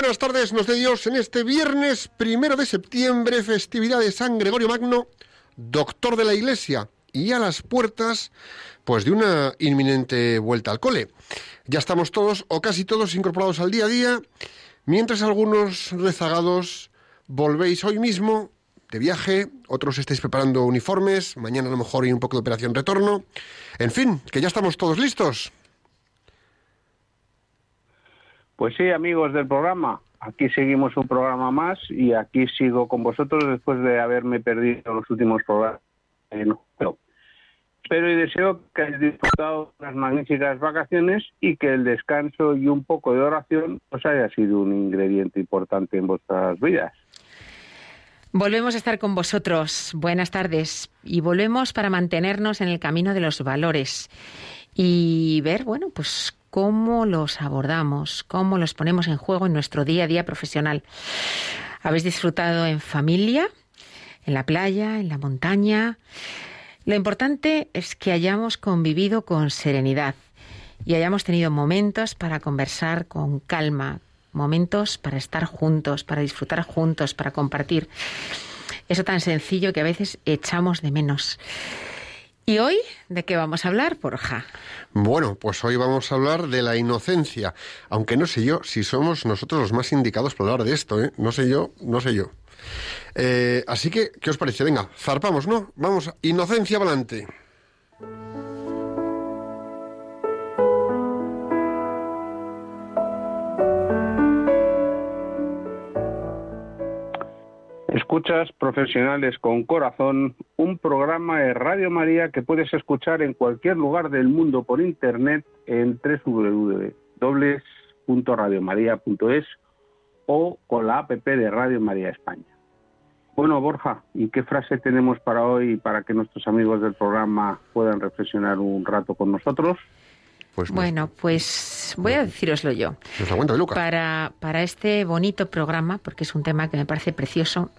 buenas tardes, nos de Dios, en este viernes primero de septiembre, festividad de San Gregorio Magno, doctor de la Iglesia, y a las puertas, pues de una inminente vuelta al cole. Ya estamos todos, o casi todos, incorporados al día a día, mientras algunos rezagados volvéis hoy mismo de viaje, otros estáis preparando uniformes, mañana a lo mejor hay un poco de operación retorno. En fin, que ya estamos todos listos. Pues sí, amigos del programa, aquí seguimos un programa más y aquí sigo con vosotros después de haberme perdido los últimos programas. Espero y deseo que hayáis disfrutado unas magníficas vacaciones y que el descanso y un poco de oración os haya sido un ingrediente importante en vuestras vidas. Volvemos a estar con vosotros. Buenas tardes. Y volvemos para mantenernos en el camino de los valores y ver, bueno, pues cómo los abordamos, cómo los ponemos en juego en nuestro día a día profesional. ¿Habéis disfrutado en familia, en la playa, en la montaña? Lo importante es que hayamos convivido con serenidad y hayamos tenido momentos para conversar con calma, momentos para estar juntos, para disfrutar juntos, para compartir. Eso tan sencillo que a veces echamos de menos. ¿Y hoy de qué vamos a hablar, Borja? Bueno, pues hoy vamos a hablar de la inocencia, aunque no sé yo si somos nosotros los más indicados para hablar de esto, ¿eh? No sé yo, no sé yo. Eh, así que, ¿qué os parece? Venga, zarpamos, ¿no? Vamos, inocencia adelante. Escuchas Profesionales con Corazón, un programa de Radio María que puedes escuchar en cualquier lugar del mundo por internet en www.radiomaria.es o con la app de Radio María España. Bueno, Borja, ¿y qué frase tenemos para hoy para que nuestros amigos del programa puedan reflexionar un rato con nosotros? Pues Bueno, pues voy a decíroslo yo. nos. Para, para este bonito programa, porque es un tema que me parece precioso,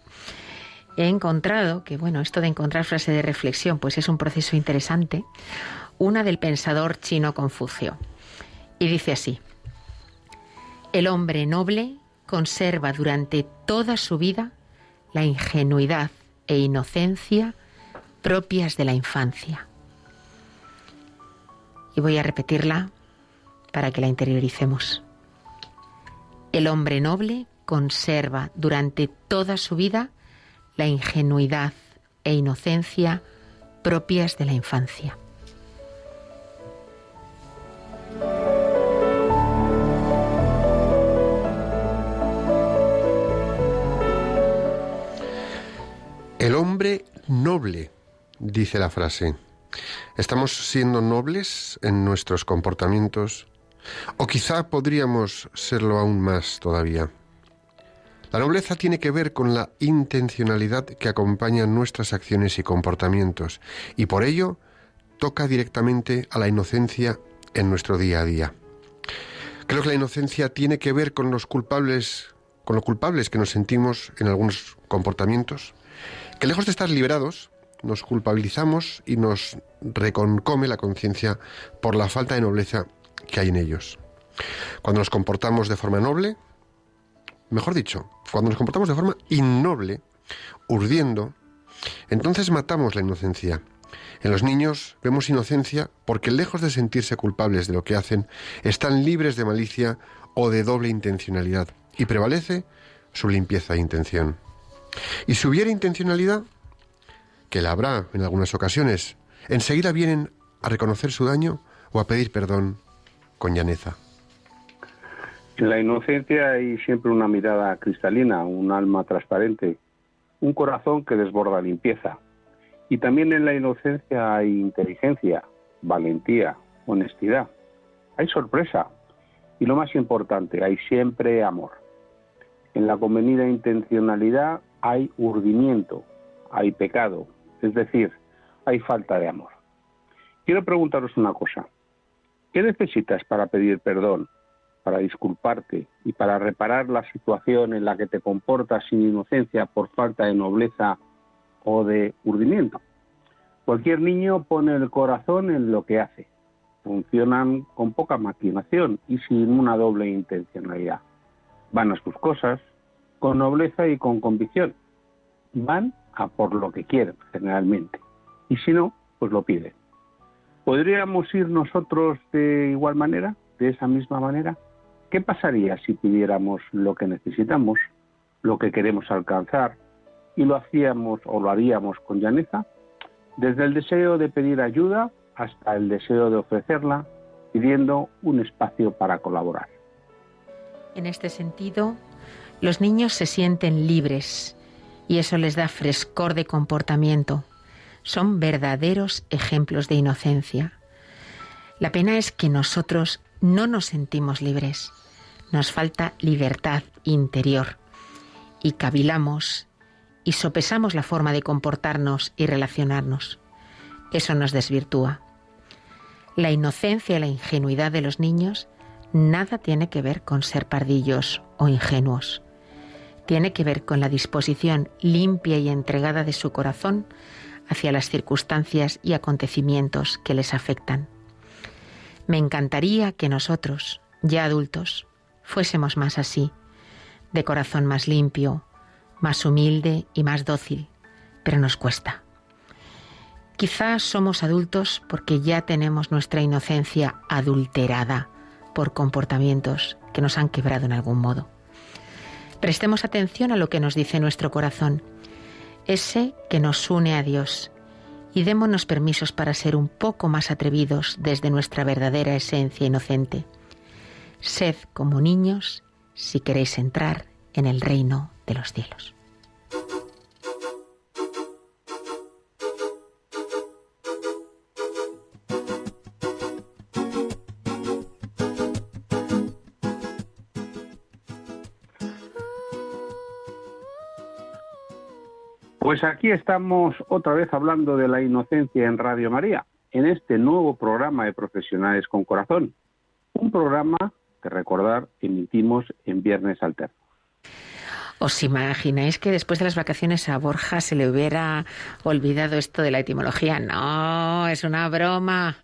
he encontrado que, bueno, esto de encontrar frase de reflexión, pues es un proceso interesante, una del pensador chino Confucio. Y dice así, el hombre noble conserva durante toda su vida la ingenuidad e inocencia propias de la infancia. Y voy a repetirla para que la interioricemos. El hombre noble conserva durante toda su vida la ingenuidad e inocencia propias de la infancia. El hombre noble, dice la frase. ¿Estamos siendo nobles en nuestros comportamientos? ¿O quizá podríamos serlo aún más todavía? La nobleza tiene que ver con la intencionalidad que acompaña nuestras acciones y comportamientos, y por ello toca directamente a la inocencia en nuestro día a día. Creo que la inocencia tiene que ver con los culpables, con lo culpables que nos sentimos en algunos comportamientos, que lejos de estar liberados, nos culpabilizamos y nos reconcome la conciencia por la falta de nobleza que hay en ellos. Cuando nos comportamos de forma noble, mejor dicho, cuando nos comportamos de forma innoble, urdiendo, entonces matamos la inocencia. En los niños vemos inocencia porque lejos de sentirse culpables de lo que hacen, están libres de malicia o de doble intencionalidad y prevalece su limpieza de intención. Y si hubiera intencionalidad, que la habrá en algunas ocasiones, enseguida vienen a reconocer su daño o a pedir perdón con llaneza. En la inocencia hay siempre una mirada cristalina, un alma transparente. un corazón que desborda limpieza. Y también en la inocencia hay inteligencia, valentía, honestidad. Hay sorpresa. Y lo más importante, hay siempre amor. En la convenida intencionalidad hay urdimiento, hay pecado, es decir, hay falta de amor. Quiero preguntaros una cosa. ¿Qué necesitas para pedir perdón, para disculparte y para reparar la situación en la que te comportas sin inocencia por falta de nobleza o de urdimiento? Cualquier niño pone el corazón en lo que hace. Funcionan con poca maquinación y sin una doble intencionalidad. Van a sus cosas con nobleza y con convicción. Van a por lo que quieren, generalmente. Y si no, pues lo piden. ¿Podríamos ir nosotros de igual manera, de esa misma manera? ¿Qué pasaría si pidiéramos lo que necesitamos, lo que queremos alcanzar, y lo hacíamos o lo haríamos con llaneza? Desde el deseo de pedir ayuda hasta el deseo de ofrecerla, pidiendo un espacio para colaborar. En este sentido, los niños se sienten libres y eso les da frescor de comportamiento. Son verdaderos ejemplos de inocencia. La pena es que nosotros no nos sentimos libres. Nos falta libertad interior y cavilamos y sopesamos la forma de comportarnos y relacionarnos. Eso nos desvirtúa. La inocencia y la ingenuidad de los niños nada tiene que ver con ser pardillos o ingenuos. Tiene que ver con la disposición limpia y entregada de su corazón hacia las circunstancias y acontecimientos que les afectan. Me encantaría que nosotros, ya adultos, fuésemos más así, de corazón más limpio, más humilde y más dócil, pero nos cuesta. Quizás somos adultos porque ya tenemos nuestra inocencia adulterada por comportamientos que nos han quebrado en algún modo. Prestemos atención a lo que nos dice nuestro corazón ese que nos une a Dios, y démonos permisos para ser un poco más atrevidos desde nuestra verdadera esencia inocente. Sed como niños si queréis entrar en el reino de los cielos. Pues aquí estamos otra vez hablando de la inocencia en Radio María, en este nuevo programa de Profesionales con Corazón. Un programa que recordar emitimos en Viernes Alterno. ¿Os imagináis que después de las vacaciones a Borja se le hubiera olvidado esto de la etimología? No, es una broma.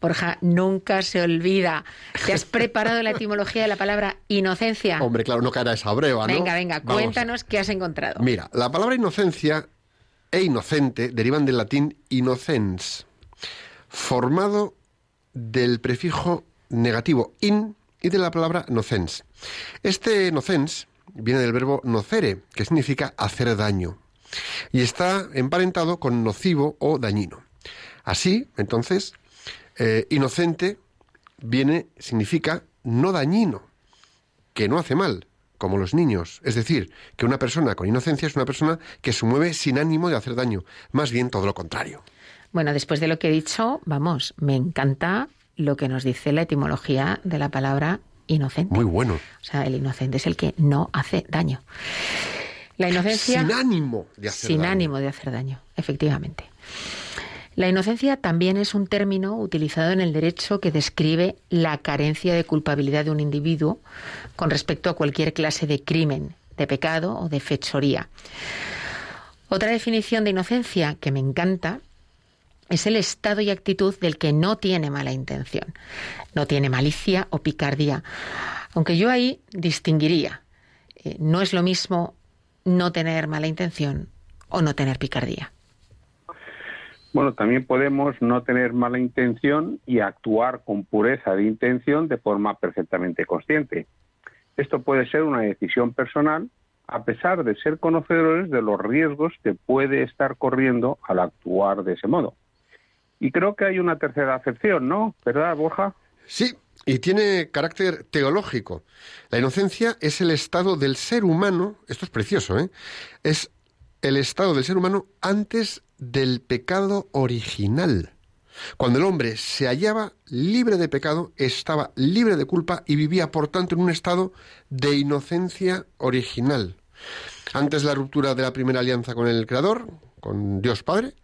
Borja, nunca se olvida. ¿Te has preparado la etimología de la palabra inocencia? Hombre, claro, no caerá esa breva, ¿no? Venga, venga, Vamos. cuéntanos qué has encontrado. Mira, la palabra inocencia e inocente derivan del latín innocens, formado del prefijo negativo in y de la palabra nocens. Este nocens viene del verbo nocere, que significa hacer daño, y está emparentado con nocivo o dañino. Así, entonces, eh, inocente viene, significa no dañino, que no hace mal, como los niños. Es decir, que una persona con inocencia es una persona que se mueve sin ánimo de hacer daño, más bien todo lo contrario. Bueno, después de lo que he dicho, vamos, me encanta lo que nos dice la etimología de la palabra inocente. Muy bueno. O sea, el inocente es el que no hace daño. La inocencia... Sin ánimo de hacer sin daño. ánimo de hacer daño, efectivamente. La inocencia también es un término utilizado en el derecho que describe la carencia de culpabilidad de un individuo con respecto a cualquier clase de crimen, de pecado o de fechoría. Otra definición de inocencia que me encanta es el estado y actitud del que no tiene mala intención, no tiene malicia o picardía. Aunque yo ahí distinguiría, eh, no es lo mismo no tener mala intención o no tener picardía. Bueno, también podemos no tener mala intención y actuar con pureza de intención de forma perfectamente consciente. Esto puede ser una decisión personal a pesar de ser conocedores de los riesgos que puede estar corriendo al actuar de ese modo. Y creo que hay una tercera acepción, ¿no? ¿Verdad, Borja? Sí, y tiene carácter teológico. La inocencia es el estado del ser humano, esto es precioso, ¿eh? Es el estado del ser humano antes del pecado original. Cuando el hombre se hallaba libre de pecado, estaba libre de culpa y vivía, por tanto, en un estado de inocencia original. Antes la ruptura de la primera alianza con el Creador, con Dios Padre,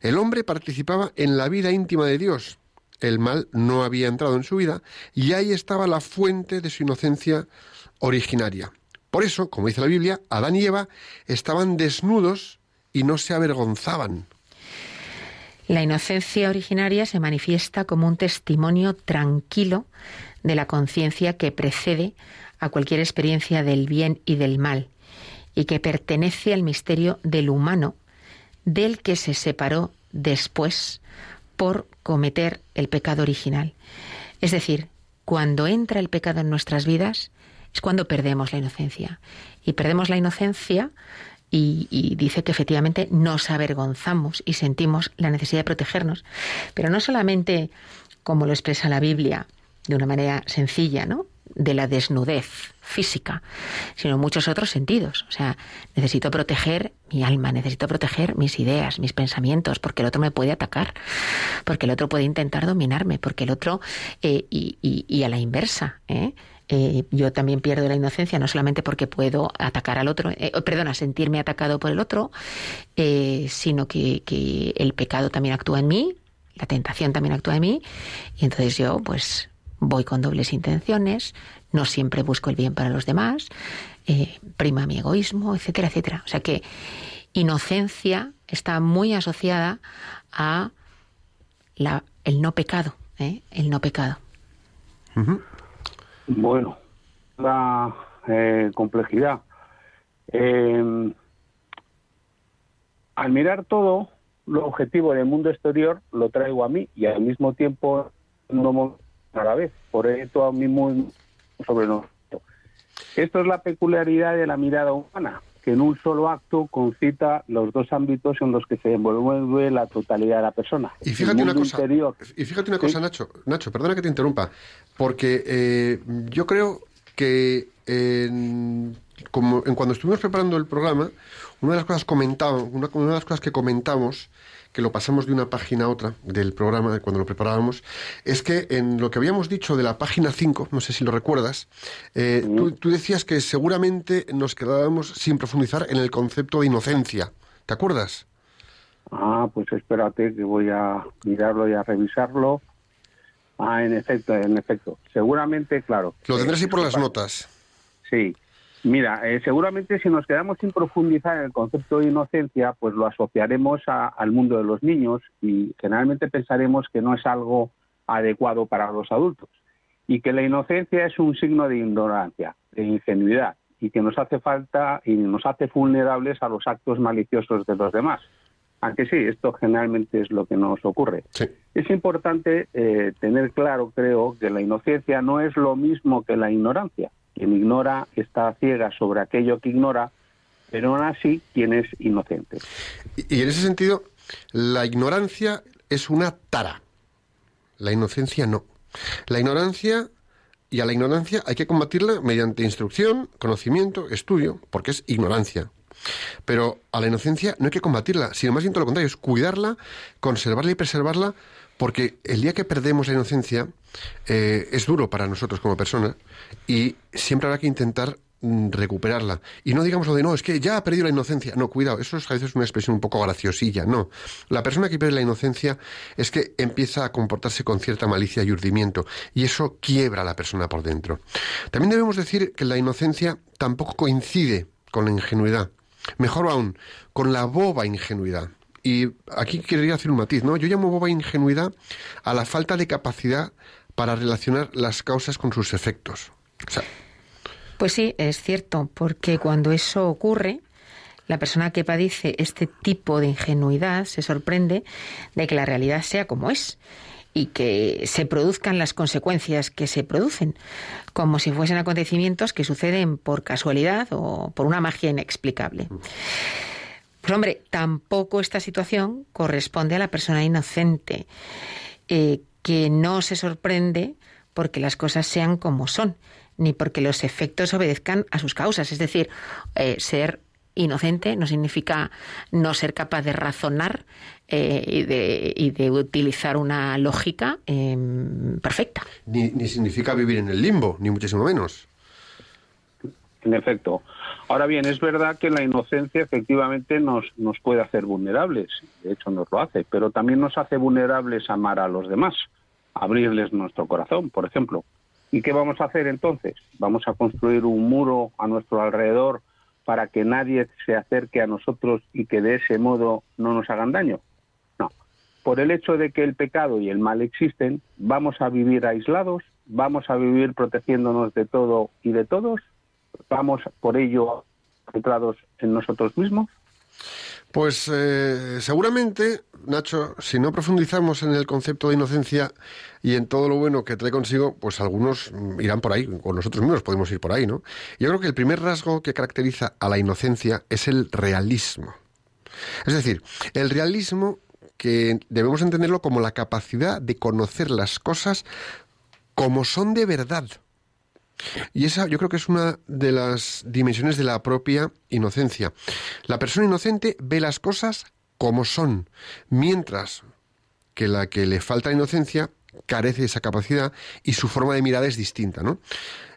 el hombre participaba en la vida íntima de Dios. El mal no había entrado en su vida y ahí estaba la fuente de su inocencia originaria. Por eso, como dice la Biblia, Adán y Eva estaban desnudos y no se avergonzaban. La inocencia originaria se manifiesta como un testimonio tranquilo de la conciencia que precede a cualquier experiencia del bien y del mal y que pertenece al misterio del humano del que se separó después por cometer el pecado original. Es decir, cuando entra el pecado en nuestras vidas es cuando perdemos la inocencia. Y perdemos la inocencia y, dice que efectivamente nos avergonzamos y sentimos la necesidad de protegernos. Pero no solamente como lo expresa la Biblia, de una manera sencilla, ¿no? De la desnudez física, sino muchos otros sentidos. O sea, necesito proteger mi alma, necesito proteger mis ideas, mis pensamientos, porque el otro me puede atacar, porque el otro puede intentar dominarme, porque el otro, eh, y, y, a la inversa, ¿eh? Eh, yo también pierdo la inocencia, no solamente porque puedo atacar al otro, eh, perdona, sentirme atacado por el otro, sino que, que el pecado también actúa en mí, la tentación también actúa en mí, y entonces yo, pues, voy con dobles intenciones, no siempre busco el bien para los demás, eh, prima mi egoísmo, etcétera, etcétera. O sea que inocencia está muy asociada a la, el no pecado, ¿eh? el no pecado. Bueno, la eh, complejidad. Eh, al mirar todo, lo objetivo del mundo exterior lo traigo a mí y al mismo tiempo no a la vez. Por eso a mí muy sobre nosotros. Esto es la peculiaridad de la mirada humana, que en un solo acto concita los dos ámbitos en los que se envuelve la totalidad de la persona. Y fíjate una cosa, y fíjate una cosa, Nacho, Nacho, perdona que te interrumpa, porque eh, yo creo que como en cuando estuvimos preparando el programa, una de las cosas comentaba, una, una de las cosas que comentamos que lo pasamos de una página a otra del programa cuando lo preparábamos, es que en lo que habíamos dicho de la página 5, no sé si lo recuerdas, eh, tú, decías que seguramente nos quedábamos sin profundizar en el concepto de inocencia. ¿Te acuerdas? Ah, pues espérate que voy a mirarlo y a revisarlo. Ah, en efecto, en efecto. Seguramente, claro. Lo tendrás ahí por las notas. Sí. Mira, eh, seguramente si nos quedamos sin profundizar en el concepto de inocencia, pues lo asociaremos al mundo de los niños y generalmente pensaremos que no es algo adecuado para los adultos y que la inocencia es un signo de ignorancia, de ingenuidad y que nos hace falta y nos hace vulnerables a los actos maliciosos de los demás. Aunque sí, esto generalmente es lo que nos ocurre. Es importante eh, tener claro, creo, que la inocencia no es lo mismo que la ignorancia quien ignora está ciega sobre aquello que ignora, pero aún así quien es inocente. Y, en ese sentido, la ignorancia es una tara. La inocencia no. La ignorancia y a la ignorancia hay que combatirla mediante instrucción, conocimiento, estudio, porque es ignorancia. Pero a la inocencia no hay que combatirla, sino más bien todo lo contrario, es cuidarla, conservarla y preservarla, porque el día que perdemos la inocencia eh, es duro para nosotros como personas y siempre habrá que intentar mm, recuperarla. Y no digamos lo de no, es que ya ha perdido la inocencia. No, cuidado, eso es a veces una expresión un poco graciosilla. No. La persona que pierde la inocencia es que empieza a comportarse con cierta malicia y urdimiento. Y eso quiebra a la persona por dentro. También debemos decir que la inocencia tampoco coincide con la ingenuidad. Mejor aún, con la boba ingenuidad. Y aquí quería hacer un matiz, ¿no? Yo llamo boba ingenuidad a la falta de capacidad para relacionar las causas con sus efectos. pues sí, es cierto, porque cuando eso ocurre, la persona que padece este tipo de ingenuidad se sorprende de que la realidad sea como es y que se produzcan las consecuencias que se producen, como si fuesen acontecimientos que suceden por casualidad o por una magia inexplicable. Pues hombre, tampoco esta situación corresponde a la persona inocente, eh, que no se sorprende porque las cosas sean como son, ni porque los efectos obedezcan a sus causas. Es decir, eh, ser inocente no significa no ser capaz de razonar eh, y, de, y, de, utilizar una lógica eh, perfecta. Ni, ni significa vivir en el limbo, ni muchísimo menos. En efecto. Ahora bien, es verdad que la inocencia efectivamente nos, nos puede hacer vulnerables, de hecho nos lo hace, pero también nos hace vulnerables amar a los demás, abrirles nuestro corazón, por ejemplo. ¿Y qué vamos a hacer entonces? ¿Vamos a construir un muro a nuestro alrededor para que nadie se acerque a nosotros y que de ese modo no nos hagan daño? No. Por el hecho de que el pecado y el mal existen, ¿vamos a vivir aislados? ¿Vamos a vivir protegiéndonos de todo y de todos? ¿Vamos por ello centrados en nosotros mismos? Pues eh, seguramente, Nacho, si no profundizamos en el concepto de inocencia y en todo lo bueno que trae consigo, pues algunos irán por ahí, o nosotros mismos podemos ir por ahí, ¿no? Yo creo que el primer rasgo que caracteriza a la inocencia es el realismo. Es decir, el realismo que debemos entenderlo como la capacidad de conocer las cosas como son de verdad. Y esa yo creo que es una de las dimensiones de la propia inocencia. La persona inocente ve las cosas como son, mientras que la que le falta inocencia carece de esa capacidad y su forma de mirar es distinta, ¿no?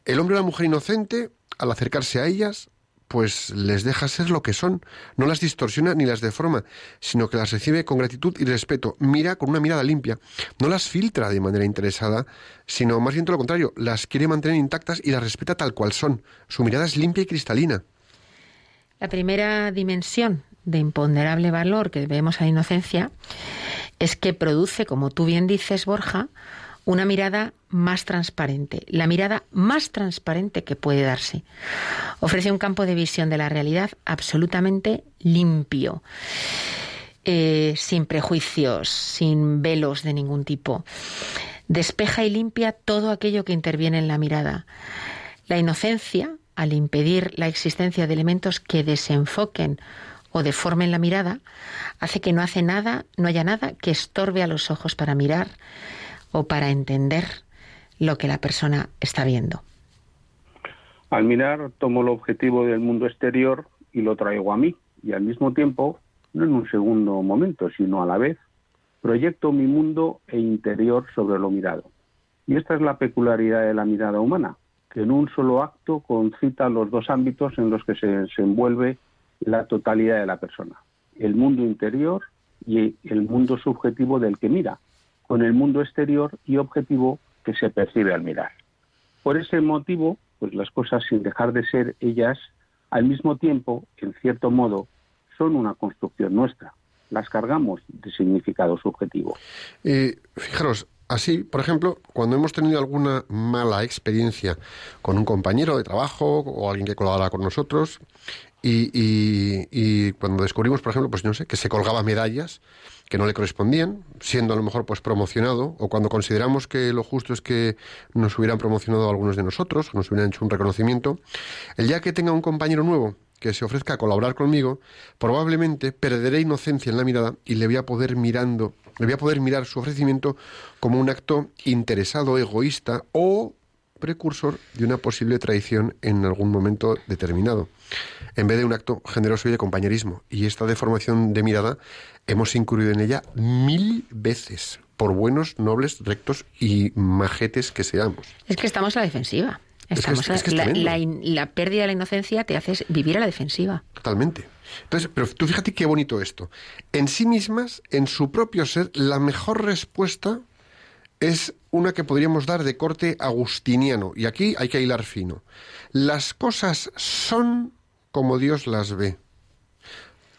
El hombre o la mujer inocente, al acercarse a ellas, pues les deja ser lo que son, no las distorsiona ni las deforma, sino que las recibe con gratitud y respeto, mira con una mirada limpia, no las filtra de manera interesada, sino más bien todo lo contrario, las quiere mantener intactas y las respeta tal cual son. Su mirada es limpia y cristalina. La primera dimensión de imponderable valor que vemos a la inocencia es que produce, como tú bien dices, Borja, una mirada más transparente, la mirada más transparente que puede darse. Ofrece un campo de visión de la realidad absolutamente limpio, eh, sin prejuicios, sin velos de ningún tipo. Despeja y limpia todo aquello que interviene en la mirada. La inocencia, al impedir la existencia de elementos que desenfoquen o deformen la mirada, hace que no hace nada, no haya nada que estorbe a los ojos para mirar o para entender lo que la persona está viendo. Al mirar tomo el objetivo del mundo exterior y lo traigo a mí y al mismo tiempo, no en un segundo momento, sino a la vez, proyecto mi mundo e interior sobre lo mirado. Y esta es la peculiaridad de la mirada humana, que en un solo acto concita los dos ámbitos en los que se desenvuelve la totalidad de la persona, el mundo interior y el mundo subjetivo del que mira, con el mundo exterior y objetivo que se percibe al mirar. Por ese motivo, pues las cosas sin dejar de ser ellas, al mismo tiempo, en cierto modo, son una construcción nuestra. Las cargamos de significado subjetivo. Y fijaros, Así, por ejemplo, cuando hemos tenido alguna mala experiencia con un compañero de trabajo o alguien que colabora con nosotros y, y, cuando descubrimos, por ejemplo, pues no sé, que se colgaba medallas que no le correspondían, siendo a lo mejor pues promocionado, o cuando consideramos que lo justo es que nos hubieran promocionado algunos de nosotros, nos hubieran hecho un reconocimiento, el día que tenga un compañero nuevo que se ofrezca a colaborar conmigo, probablemente perderé inocencia en la mirada y le voy a poder mirando, le voy a poder mirar su ofrecimiento como un acto interesado, egoísta o precursor de una posible traición en algún momento determinado, en vez de un acto generoso y de compañerismo. Y esta deformación de mirada hemos incurrido en ella mil veces, por buenos, nobles, rectos y majetes que seamos. Es que estamos a la defensiva. Estamos la, pérdida de la inocencia te hace vivir a la defensiva. Totalmente. Entonces, pero tú fíjate qué bonito esto. En sí mismas, en su propio ser, la mejor respuesta es una que podríamos dar de corte agustiniano. Y aquí hay que hilar fino. Las cosas son como Dios las ve,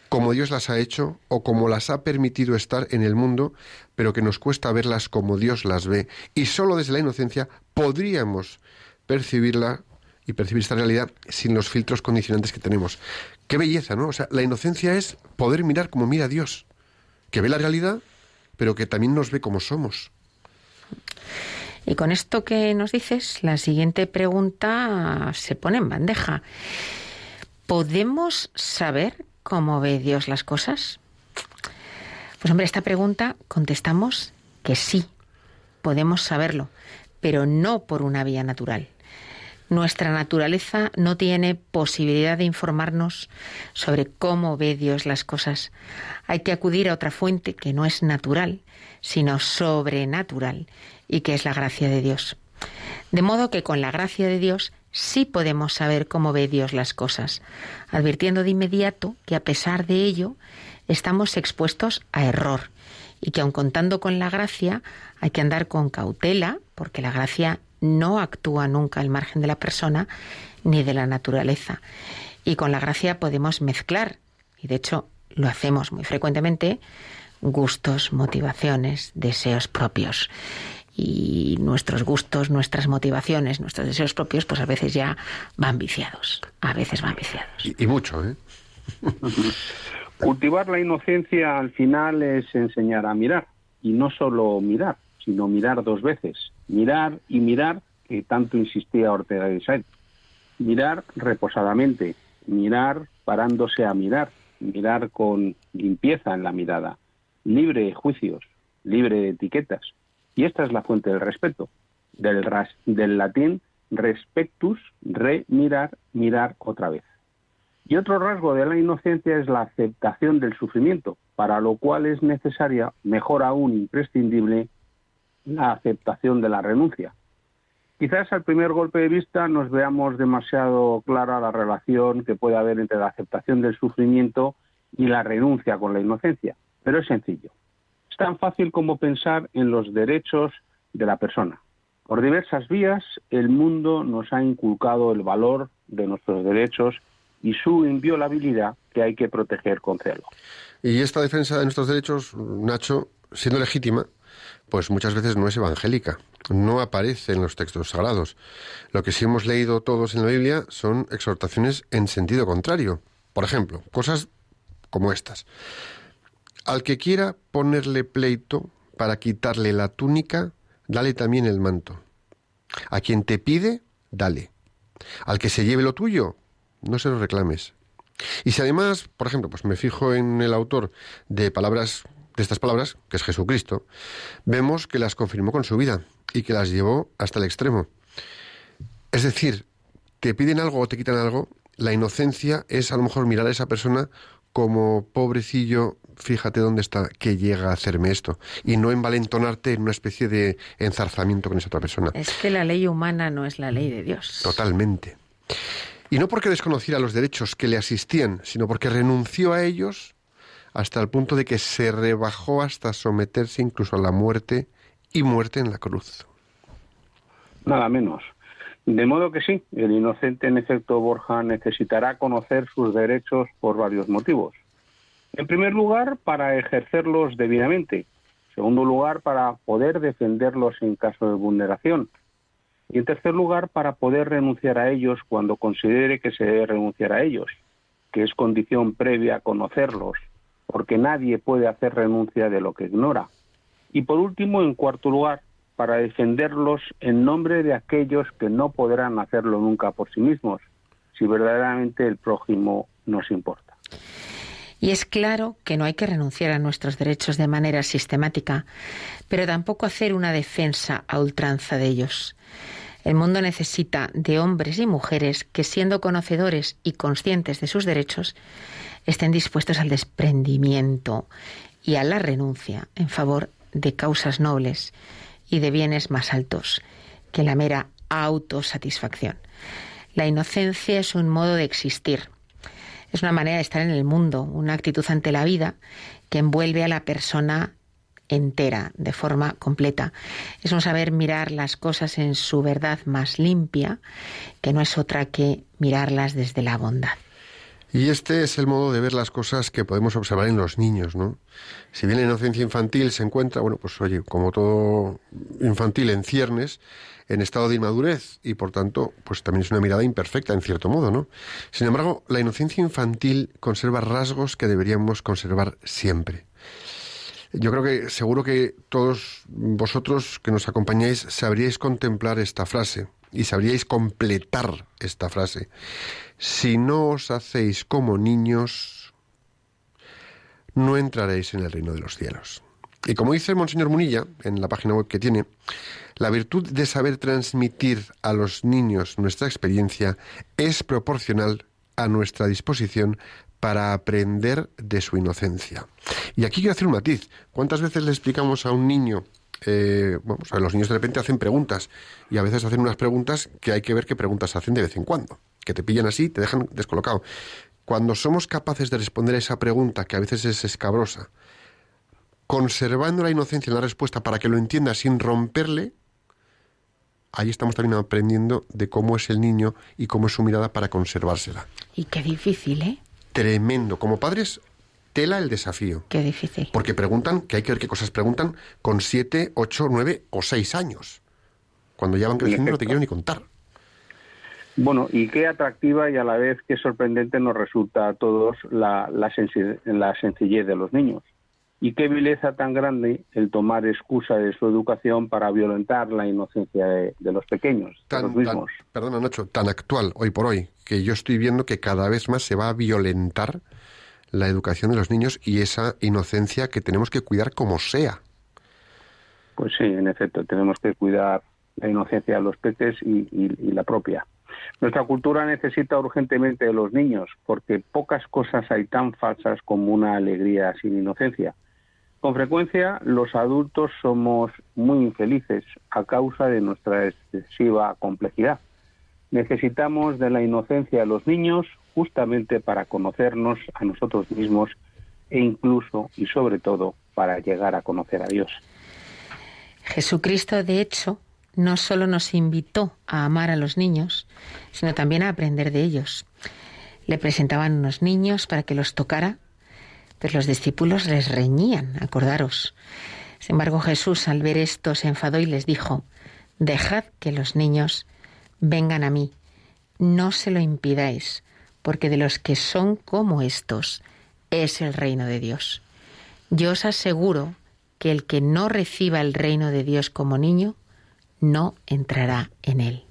como Dios las ha hecho o como las ha permitido estar en el mundo, pero que nos cuesta verlas como Dios las ve. Y solo desde la inocencia podríamos percibirla y percibir esta realidad sin los filtros condicionantes que tenemos. Qué belleza, ¿no? O sea, la inocencia es poder mirar como mira Dios, que ve la realidad, pero que también nos ve como somos. Y con esto que nos dices, la siguiente pregunta se pone en bandeja. ¿Podemos saber cómo ve Dios las cosas? Pues hombre, esta pregunta contestamos que sí, podemos saberlo, pero no por una vía natural. Nuestra naturaleza no tiene posibilidad de informarnos sobre cómo ve Dios las cosas. Hay que acudir a otra fuente que no es natural, sino sobrenatural, y que es la gracia de Dios. De modo que con la gracia de Dios sí podemos saber cómo ve Dios las cosas, advirtiendo de inmediato que a pesar de ello estamos expuestos a error y que aun contando con la gracia hay que andar con cautela, porque la gracia no actúa nunca al margen de la persona ni de la naturaleza. Y con la gracia podemos mezclar, y de hecho lo hacemos muy frecuentemente, gustos, motivaciones, deseos propios. Y nuestros gustos, nuestras motivaciones, nuestros deseos propios, pues a veces ya van viciados. A veces van viciados. Y, y mucho, ¿eh? Cultivar la inocencia al final es enseñar a mirar. Y no solo mirar, sino mirar dos veces. Mirar y mirar, que tanto insistía Ortega de Sáenz. Mirar reposadamente, mirar parándose a mirar, mirar con limpieza en la mirada, libre de juicios, libre de etiquetas. Y esta es la fuente del respeto, del, ras, del latín respectus, remirar, mirar otra vez. Y otro rasgo de la inocencia es la aceptación del sufrimiento, para lo cual es necesaria, mejor aún imprescindible, la aceptación de la renuncia. Quizás al primer golpe de vista nos veamos demasiado clara la relación que puede haber entre la aceptación del sufrimiento y la renuncia con la inocencia, pero es sencillo. Es tan fácil como pensar en los derechos de la persona. Por diversas vías, el mundo nos ha inculcado el valor de nuestros derechos y su inviolabilidad que hay que proteger con celo. Y esta defensa de nuestros derechos, Nacho, siendo legítima, pues muchas veces no es evangélica, no aparece en los textos sagrados. Lo que sí hemos leído todos en la Biblia son exhortaciones en sentido contrario. Por ejemplo, cosas como estas. Al que quiera ponerle pleito para quitarle la túnica, dale también el manto. A quien te pide, dale. Al que se lleve lo tuyo, no se lo reclames. Y si además, por ejemplo, pues me fijo en el autor de palabras de estas palabras, que es Jesucristo, vemos que las confirmó con su vida y que las llevó hasta el extremo. Es decir, te piden algo o te quitan algo, la inocencia es a lo mejor mirar a esa persona como pobrecillo, fíjate dónde está, que llega a hacerme esto, y no envalentonarte en una especie de enzarzamiento con esa otra persona. Es que la ley humana no es la ley de Dios. Totalmente. Y no porque desconociera los derechos que le asistían, sino porque renunció a ellos hasta el punto de que se rebajó hasta someterse incluso a la muerte y muerte en la cruz. Nada menos. De modo que sí, el inocente en efecto Borja necesitará conocer sus derechos por varios motivos. En primer lugar, para ejercerlos debidamente. En segundo lugar, para poder defenderlos en caso de vulneración. Y en tercer lugar, para poder renunciar a ellos cuando considere que se debe renunciar a ellos, que es condición previa a conocerlos, porque nadie puede hacer renuncia de lo que ignora. Y por último, en cuarto lugar, para defenderlos en nombre de aquellos que no podrán hacerlo nunca por sí mismos, si verdaderamente el prójimo nos importa. Y es claro que no hay que renunciar a nuestros derechos de manera sistemática, pero tampoco hacer una defensa a ultranza de ellos. El mundo necesita de hombres y mujeres que, siendo conocedores y conscientes de sus derechos, estén dispuestos al desprendimiento y a la renuncia en favor de causas nobles y de bienes más altos que la mera autosatisfacción. La inocencia es un modo de existir, es una manera de estar en el mundo, una actitud ante la vida que envuelve a la persona entera, de forma completa. Es un saber mirar las cosas en su verdad más limpia, que no es otra que mirarlas desde la bondad. Y este es el modo de ver las cosas que podemos observar en los niños, ¿no? Si bien la inocencia infantil se encuentra, bueno, pues oye, como todo infantil en ciernes, en estado de inmadurez y por tanto, pues también es una mirada imperfecta en cierto modo, ¿no? Sin embargo, la inocencia infantil conserva rasgos que deberíamos conservar siempre. Yo creo que seguro que todos vosotros que nos acompañáis sabríais contemplar esta frase y sabríais completar esta frase. Si no os hacéis como niños, no entraréis en el reino de los cielos. Y como dice el Monseñor Munilla, en la página web que tiene, La virtud de saber transmitir a los niños nuestra experiencia es proporcional a nuestra disposición para aprender de su inocencia. Y aquí quiero hacer un matiz. ¿Cuántas veces le explicamos a un niño eh, vamos, a los niños de repente hacen preguntas y a veces hacen unas preguntas que hay que ver qué preguntas hacen de vez en cuando, que te pillan así, te dejan descolocado. Cuando somos capaces de responder a esa pregunta, que a veces es escabrosa, conservando la inocencia en la respuesta para que lo entienda sin romperle, ahí estamos también aprendiendo de cómo es el niño y cómo es su mirada para conservársela. Y qué difícil, ¿eh? Tremendo. Como padres, tela el desafío. Qué difícil. Porque preguntan, que hay que ver qué cosas preguntan, con siete, ocho, nueve o seis años. Cuando ya van creciendo no te quiero ni contar. Bueno, y qué atractiva y a la vez qué sorprendente nos resulta a todos la, la, sencillez de los niños. Y qué vileza tan grande el tomar excusa de su educación para violentar la inocencia de, los pequeños, de los mismos. perdona, Nacho, tan actual hoy por hoy, que yo estoy viendo que cada vez más se va a violentar la educación de los niños y esa inocencia que tenemos que cuidar como sea. Pues sí, en efecto, tenemos que cuidar la inocencia de los peces y, la propia. Nuestra cultura necesita urgentemente de los niños, porque pocas cosas hay tan falsas como una alegría sin inocencia. Con frecuencia los adultos somos muy infelices a causa de nuestra excesiva complejidad. Necesitamos de la inocencia de los niños justamente para conocernos a nosotros mismos e incluso y sobre todo para llegar a conocer a Dios. Jesucristo, de hecho, no solo nos invitó a amar a los niños, sino también a aprender de ellos. Le presentaban unos niños para que los tocara, pero los discípulos les reñían, acordaros. Sin embargo, Jesús al ver esto se enfadó y les dijo, Dejad que los niños vengan a mí, no se lo impidáis, porque de los que son como estos es el reino de Dios. Yo os aseguro que el que no reciba el reino de Dios como niño, no entrará en él.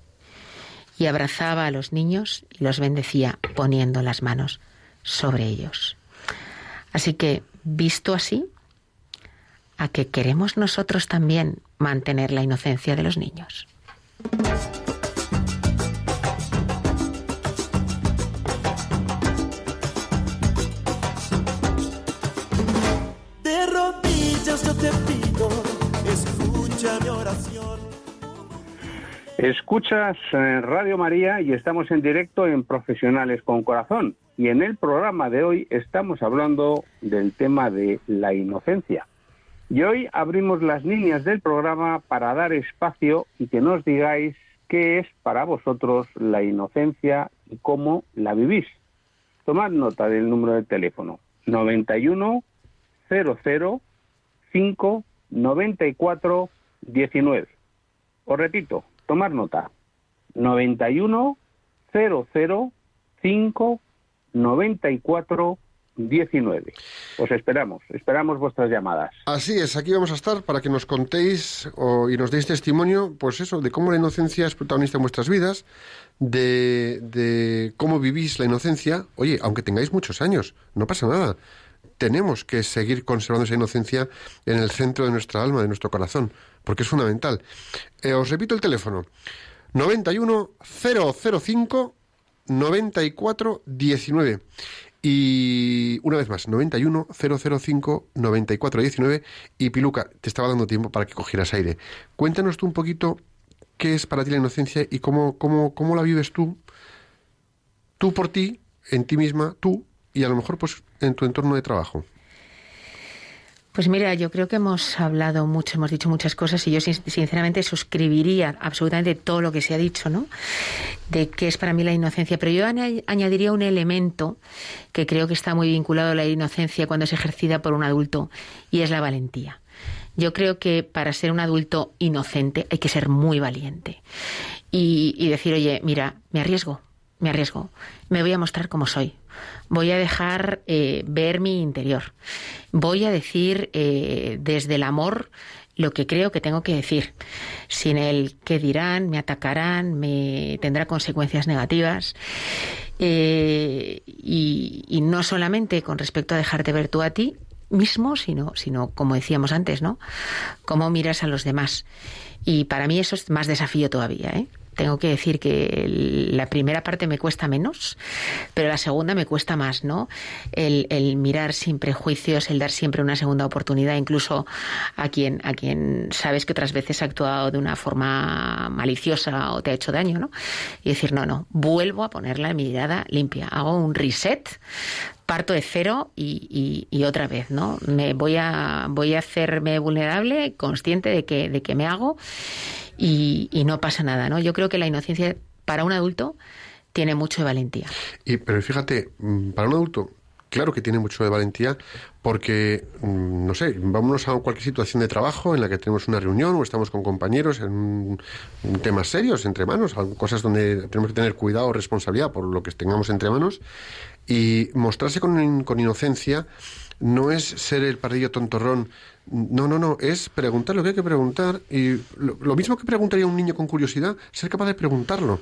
Y abrazaba a los niños y los bendecía poniendo las manos sobre ellos. Así que, visto así, a que queremos nosotros también mantener la inocencia de los niños. Escuchas Radio María y estamos en directo en Profesionales con Corazón. Y en el programa de hoy estamos hablando del tema de la inocencia. Y hoy abrimos las líneas del programa para dar espacio y que nos digáis qué es para vosotros la inocencia y cómo la vivís. Tomad nota del número de teléfono 91 00 5 94 19. Os repito, tomar nota. 91 00 5 94 19. Os esperamos, esperamos vuestras llamadas. Así es, aquí vamos a estar para que nos contéis y nos deis testimonio, pues eso, de cómo la inocencia es protagonista en vuestras vidas, de, de cómo vivís la inocencia. Oye, aunque tengáis muchos años, no pasa nada. Tenemos que seguir conservando esa inocencia en el centro de nuestra alma, de nuestro corazón porque es fundamental. Eh, os repito el teléfono. 91 005 94 19. Y una vez más, 91 005 94 19. Y Piluca, te estaba dando tiempo para que cogieras aire. Cuéntanos tú un poquito qué es para ti la inocencia y cómo, cómo, cómo la vives tú, tú por ti, en ti misma, tú, y a lo mejor pues en tu entorno de trabajo. Pues mira, yo creo que hemos hablado mucho, hemos dicho muchas cosas y yo sinceramente suscribiría absolutamente todo lo que se ha dicho, ¿no? De qué es para mí la inocencia. Pero yo añadiría un elemento que creo que está muy vinculado a la inocencia cuando es ejercida por un adulto y es la valentía. Yo creo que para ser un adulto inocente hay que ser muy valiente y, y decir, oye, mira, me arriesgo, me arriesgo, me voy a mostrar como soy, voy a dejar eh, ver mi interior, voy a decir eh, desde el amor lo que creo que tengo que decir, sin el que dirán, me atacarán, me tendrá consecuencias negativas. Eh, y, y, no solamente con respecto a dejarte ver tú a ti, mismo, sino, sino como decíamos antes, ¿no? Cómo miras a los demás. Y para mí eso es más desafío todavía, ¿eh? Tengo que decir que la primera parte me cuesta menos, pero la segunda me cuesta más, ¿no? El, mirar sin prejuicios, el dar siempre una segunda oportunidad, incluso a quien, a quien sabes que otras veces ha actuado de una forma maliciosa o te ha hecho daño, ¿no? Y decir, no, no, vuelvo a poner la mirada limpia, hago un reset parto de cero y, y, otra vez, ¿no? Me voy a voy a hacerme vulnerable, consciente de que de que me hago y, no pasa nada, ¿no? Yo creo que la inocencia para un adulto tiene mucho de valentía. Y, pero fíjate, mm, para un adulto, claro que tiene mucho de valentía, porque, mm, no sé, vámonos a cualquier situación de trabajo en la que tenemos una reunión o estamos con compañeros en, temas serios entre manos, cosas donde tenemos que tener cuidado o responsabilidad por lo que tengamos entre manos, y mostrarse con, con inocencia no es ser el pardillo tontorrón no, no, no, es preguntar lo que hay que preguntar y lo, mismo que preguntaría un niño con curiosidad, ser capaz de preguntarlo.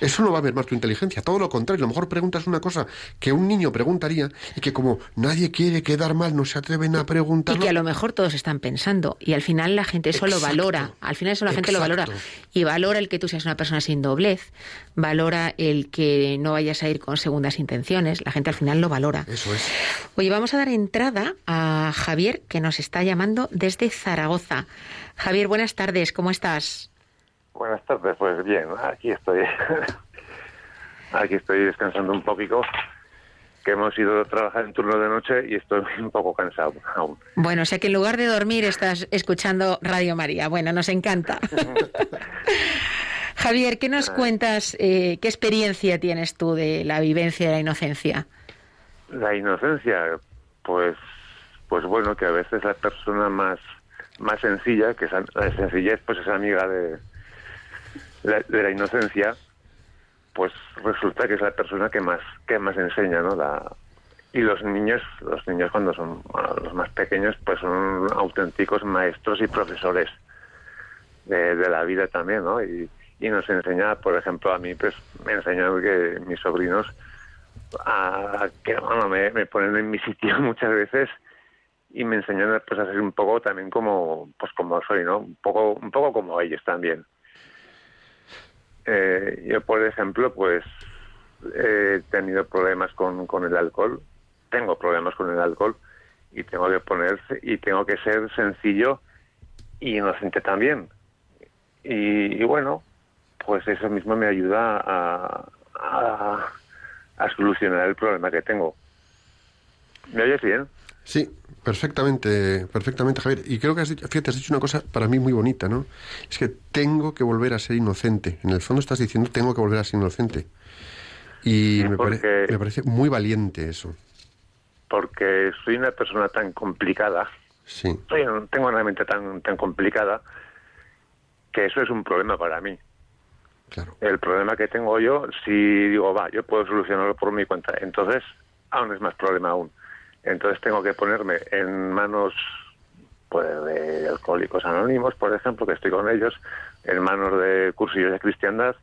Eso no va a ver más tu inteligencia, todo lo contrario, a lo mejor preguntas una cosa que un niño preguntaría y que como nadie quiere quedar mal, no se atreven a preguntar. Y que a lo mejor todos están pensando y al final la gente eso lo valora, al final eso la gente lo valora y valora el que tú seas una persona sin doblez, valora el que no vayas a ir con segundas intenciones, la gente al final lo valora. Eso es. Oye, vamos a dar entrada a Javier que nos está llamando desde Zaragoza. Javier, buenas tardes, ¿cómo estás? Buenas tardes, pues bien, aquí estoy. aquí estoy descansando un poquito, que hemos ido a trabajar en turno de noche y estoy un poco cansado aún. Bueno, o sea que en lugar de dormir estás escuchando Radio María. Bueno, nos encanta. Javier, ¿qué nos cuentas? Eh, ¿Qué experiencia tienes tú de la vivencia de la inocencia? La inocencia, pues, pues bueno, que a veces la persona más más sencilla, que la sencillez pues es amiga de, de la inocencia, pues resulta que es la persona que más que más enseña, ¿no? La, y los niños, los niños cuando son los más pequeños, pues son auténticos maestros y profesores de, la vida también, ¿no? Y, y, nos enseña, por ejemplo, a mí, pues me enseñan que mis sobrinos a, que bueno, me, me ponen en mi sitio muchas veces y me enseñan pues a ser un poco también como pues como soy, ¿no? Un poco un poco como ellos también. Eh, yo, por ejemplo, pues he tenido problemas con, con el alcohol, tengo problemas con el alcohol y tengo que ponerse y tengo que ser sencillo y inocente también. Y, bueno, pues eso mismo me ayuda a, a, solucionar el problema que tengo. ¿Me oyes bien? Sí, perfectamente, perfectamente, Javier. Y creo que has dicho, fíjate, has dicho una cosa para mí muy bonita, ¿no? Es que tengo que volver a ser inocente. En el fondo estás diciendo tengo que volver a ser inocente. Y me, me parece muy valiente eso. Porque soy una persona tan complicada. Sí. tengo una mente tan, tan complicada que eso es un problema para mí. Claro. El problema que tengo yo, si digo, va, yo puedo solucionarlo por mi cuenta, entonces aún es más problema aún. Entonces tengo que ponerme en manos pues, de alcohólicos anónimos, por ejemplo, que estoy con ellos, en manos de cursillos de cristiandad,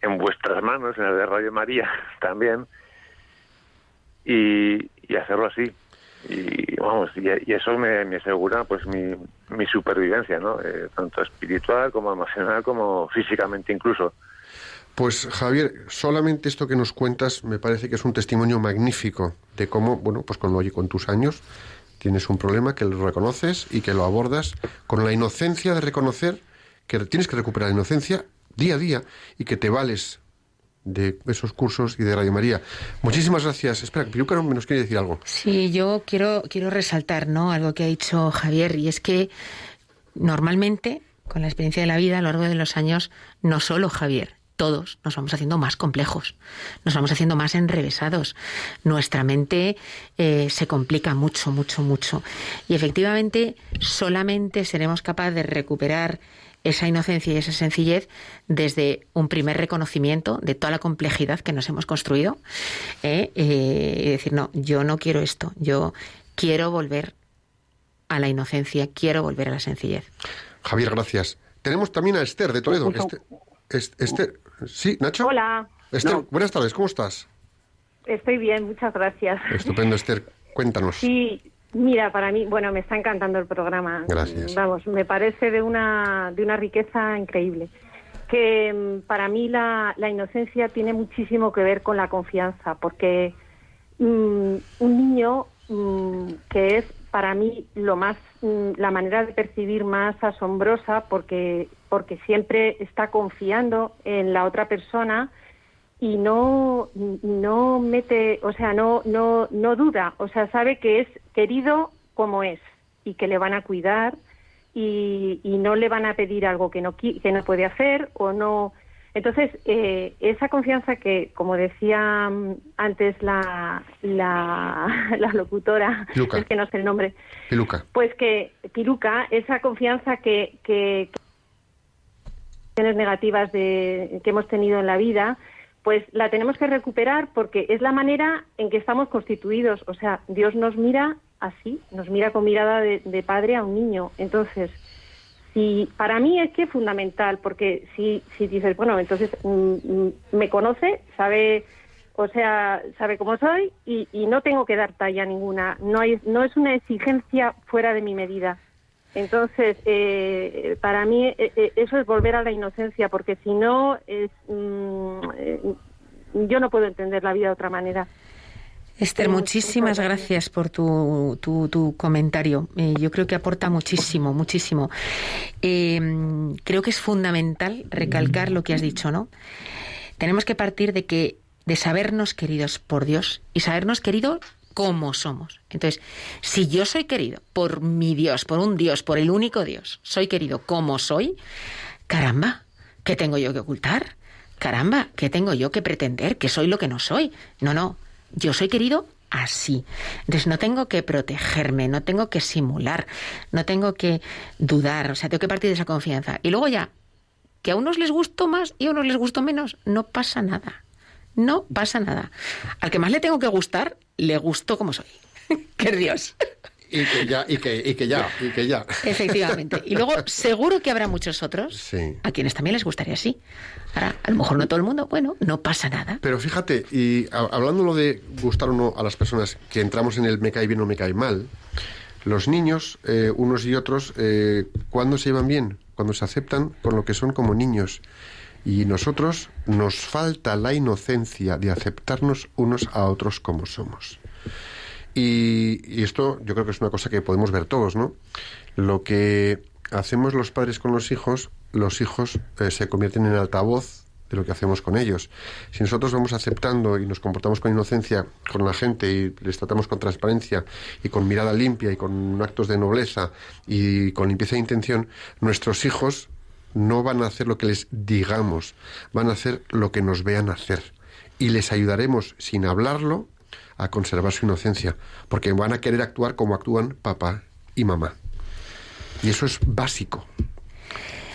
en vuestras manos, en las de Radio María también, y, hacerlo así. Y vamos, y, eso me, asegura pues mi, supervivencia, ¿no? Eh, tanto espiritual como emocional como físicamente incluso. Pues Javier, solamente esto que nos cuentas me parece que es un testimonio magnífico de cómo, bueno, pues cuando oye con tus años tienes un problema que lo reconoces y que lo abordas con la inocencia de reconocer que tienes que recuperar la inocencia día a día y que te vales de esos cursos y de Radio María. Muchísimas gracias. Espera, Piruca nos quiere decir algo. Sí, yo quiero, quiero resaltar ¿no? algo que ha dicho Javier y es que normalmente con la experiencia de la vida a lo largo de los años, no solo Javier, todos nos vamos haciendo más complejos, nos vamos haciendo más enrevesados. Nuestra mente eh, se complica mucho, mucho, mucho. Y efectivamente solamente seremos capaces de recuperar esa inocencia y esa sencillez desde un primer reconocimiento de toda la complejidad que nos hemos construido ¿eh? Eh, y decir, no, yo no quiero esto, yo quiero volver a la inocencia, quiero volver a la sencillez. Javier, gracias. Tenemos también a Esther de Toledo. Esther, Sí, Nacho. Hola. Esther, buenas tardes, ¿cómo estás? Estoy bien, muchas gracias. Estupendo, Esther. Cuéntanos. Sí, Mira, para mí, bueno, me está encantando el programa. Gracias. Vamos, me parece de una, de una riqueza increíble. Que mm, para mí la, la inocencia tiene muchísimo que ver con la confianza, porque mm, un niño mm, que es para mí lo más, la manera de percibir más asombrosa, porque, porque siempre está confiando en la otra persona y no no mete o sea no no no duda o sea sabe que es querido como es y que le van a cuidar y, y no le van a pedir algo que no que no puede hacer o no entonces eh, esa confianza que como decía mm, antes la la, la locutora es que no sé el nombre Piluca. pues que Piluca, esa confianza que, que, que negativas de, que hemos tenido en la vida, pues la tenemos que recuperar porque es la manera en que estamos constituidos. O sea, Dios nos mira así, nos mira con mirada de, de padre a un niño. Entonces, si para mí es que es fundamental, porque si, si dices, bueno, entonces mm, mm, me conoce, sabe, o sea, sabe cómo soy y, y no tengo que dar talla ninguna. No, hay, no es una exigencia fuera de mi medida. Entonces, eh, para mí eh, eh, eso es volver a la inocencia, porque si no, es, mm, eh, yo no puedo entender la vida de otra manera. Esther, Tengo muchísimas gracias por tu, tu, tu comentario. Eh, yo creo que aporta muchísimo, muchísimo. Eh, creo que es fundamental recalcar lo que has dicho, ¿no? Tenemos que partir de que de sabernos queridos por Dios y sabernos queridos como somos. Entonces, si yo soy querido por mi Dios, por un Dios, por el único Dios, soy querido como soy, caramba, ¿qué tengo yo que ocultar? Caramba, ¿qué tengo yo que pretender? Que soy lo que no soy. No, no, yo soy querido así. Entonces no tengo que protegerme, no tengo que simular, no tengo que dudar, o sea, tengo que partir de esa confianza. Y luego ya, que a unos les gustó más y a unos les gustó menos, no pasa nada. No pasa nada. Al que más le tengo que gustar, le gustó como soy. que es Dios. Y que ya, y que, y que ya, y que ya. Efectivamente. Y luego seguro que habrá muchos otros Sí. a quienes también les gustaría así. Ahora, a lo mejor no todo el mundo, bueno, no pasa nada. Pero fíjate, y hablándolo de gustar o no a las personas que entramos en el me cae bien o me cae mal, los niños, eh, unos y otros, eh, ¿cuándo se llevan bien? Cuando se aceptan con lo que son como niños. Y nosotros nos falta la inocencia de aceptarnos unos a otros como somos. Y, esto yo creo que es una cosa que podemos ver todos, ¿no? Lo que hacemos los padres con los hijos, los hijos eh, se convierten en altavoz de lo que hacemos con ellos. Si nosotros vamos aceptando y nos comportamos con inocencia con la gente y les tratamos con transparencia y con mirada limpia y con actos de nobleza y con limpieza de intención, nuestros hijos no van a hacer lo que les digamos, van a hacer lo que nos vean hacer. Y les ayudaremos, sin hablarlo, a conservar su inocencia, porque van a querer actuar como actúan papá y mamá. Y eso es básico.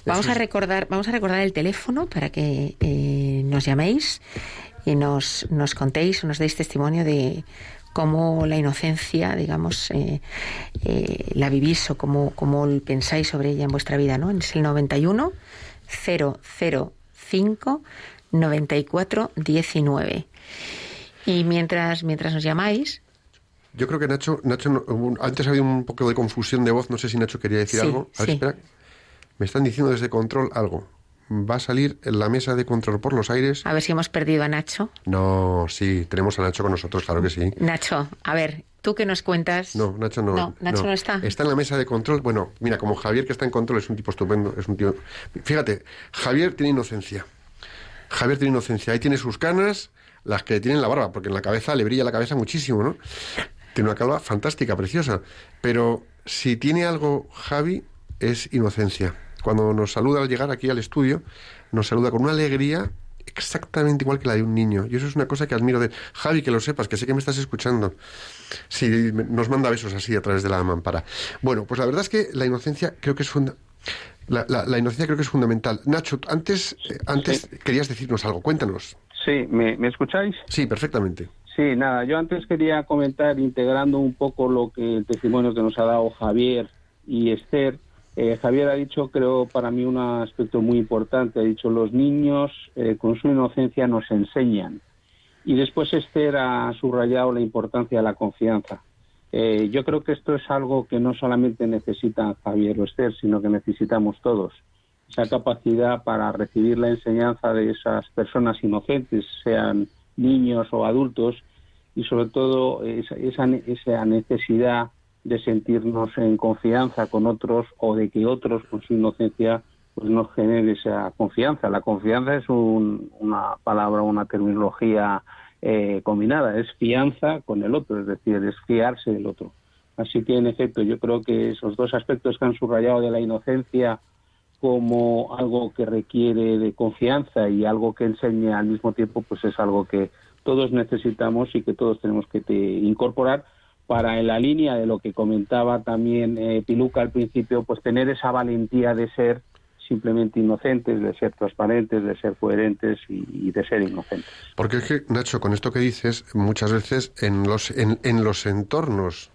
Vamos a recordar, vamos a recordar el teléfono para que eh, nos llaméis y nos, nos contéis o nos deis testimonio de cómo la inocencia, digamos, eh, eh, la vivís o cómo, cómo pensáis sobre ella en vuestra vida, ¿no? Es el 91 005 94 19. Y mientras, mientras nos llamáis, Yo creo que Nacho, Nacho antes había un poco de confusión de voz, no sé si Nacho quería decir Sí, algo. A ver, sí. espera. Me están diciendo desde control algo. ¿Va a salir en la mesa de control por los aires? a ver si hemos perdido a Nacho. No, sí, tenemos a Nacho con nosotros, claro que sí. Nacho, a ver, ¿tú qué nos cuentas? No, Nacho no. No, Nacho no está. Está en la mesa de control. Bueno, mira, como Javier que está en control es un tipo estupendo, es un tío. Fíjate, Javier tiene inocencia. Javier tiene inocencia. Ahí tiene sus canas, las que tienen la barba, porque en la cabeza le brilla la cabeza muchísimo, ¿no? Tiene una calva fantástica, preciosa. Pero si tiene algo Javi, es inocencia. Cuando nos saluda al llegar aquí al estudio, nos saluda con una alegría exactamente igual que la de un niño. Y eso es una cosa que admiro de Javi, que lo sepas, que sé que me estás escuchando. Sí, me- nos manda besos así a través de la mampara. Bueno, pues la verdad es que la inocencia creo que es funda la, la- la inocencia creo que es fundamental. Nacho, antes, eh, antes querías decirnos algo, cuéntanos. Sí, ¿me, me escucháis? Sí, perfectamente. Sí, nada, yo antes quería comentar, integrando un poco lo que el testimonio que nos ha dado Javier y Esther. Eh, Javier ha dicho, creo, para mí un aspecto muy importante. Ha dicho, los niños eh, con su inocencia nos enseñan. Y después Esther ha subrayado la importancia de la confianza. Eh, yo creo que esto es algo que no solamente necesita Javier o Esther, sino que necesitamos todos. Esa capacidad para recibir la enseñanza de esas personas inocentes, sean niños o adultos, y sobre todo esa, esa, esa necesidad de sentirnos en confianza con otros o de que otros con su inocencia pues nos genere esa confianza. La confianza es un- una palabra, una terminología eh, combinada, es fianza con el otro, es decir, es fiarse del otro. Así que, en efecto, yo creo que esos dos aspectos que han subrayado de la inocencia como algo que requiere de confianza y algo que enseñe al mismo tiempo, pues es algo que todos necesitamos y que todos tenemos que incorporar para en la línea de lo que comentaba también eh, Piluca al principio, pues tener esa valentía de ser simplemente inocentes, de ser transparentes, de ser coherentes y, y de ser inocentes. Porque es que, Nacho, con esto que dices, muchas veces en los, en, en los entornos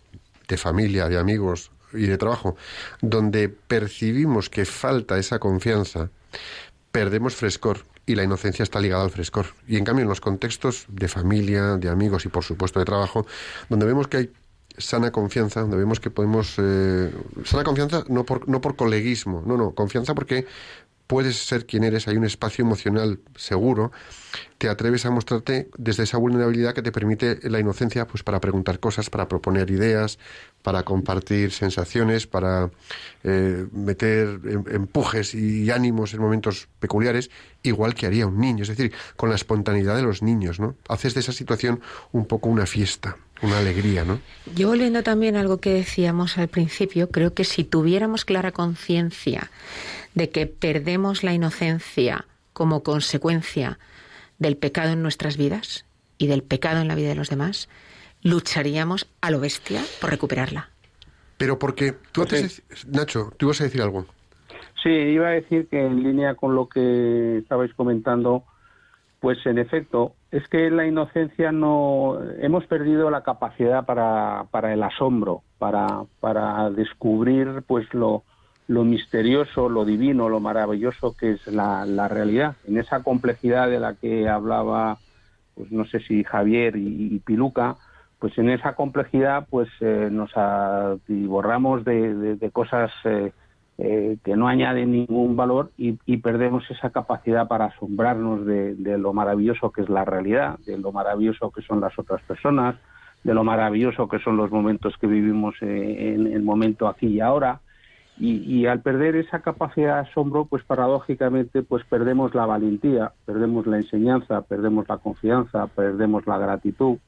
de familia, de amigos y de trabajo, donde percibimos que falta esa confianza, perdemos frescor y la inocencia está ligada al frescor. Y en cambio, en los contextos de familia, de amigos y por supuesto de trabajo, donde vemos que hay sana confianza, donde vemos que podemos... eh, sana confianza no por, no por coleguismo, no, no, confianza porque puedes ser quien eres, hay un espacio emocional seguro, te atreves a mostrarte desde esa vulnerabilidad que te permite la inocencia pues para preguntar cosas, para proponer ideas, para compartir sensaciones, para eh, meter em- empujes y ánimos en momentos peculiares, igual que haría un niño, es decir, con la espontaneidad de los niños, ¿no? Haces de esa situación un poco una fiesta, una alegría, ¿no? Yo volviendo también a algo que decíamos al principio, creo que si tuviéramos clara conciencia de que perdemos la inocencia como consecuencia del pecado en nuestras vidas y del pecado en la vida de los demás, lucharíamos a lo bestia por recuperarla. Pero porque tú Pues antes, Nacho, tú ibas a decir algo. Sí, iba a decir que en línea con lo que estabais comentando, pues en efecto, es que la inocencia no hemos perdido la capacidad para, para el asombro, para, para descubrir pues lo, lo misterioso, lo divino, lo maravilloso que es la, la realidad. En esa complejidad de la que hablaba, pues no sé si Javier y, Piluca, pues en esa complejidad pues eh, nos atiborramos de, de- de cosas eh, eh, que no añaden ningún valor y, y perdemos esa capacidad para asombrarnos de, lo maravilloso que es la realidad, de lo maravilloso que son las otras personas, de lo maravilloso que son los momentos que vivimos eh, en el momento aquí y ahora. Y, y al perder esa capacidad de asombro, pues paradójicamente, pues perdemos la valentía, perdemos la enseñanza, perdemos la confianza, perdemos la gratitud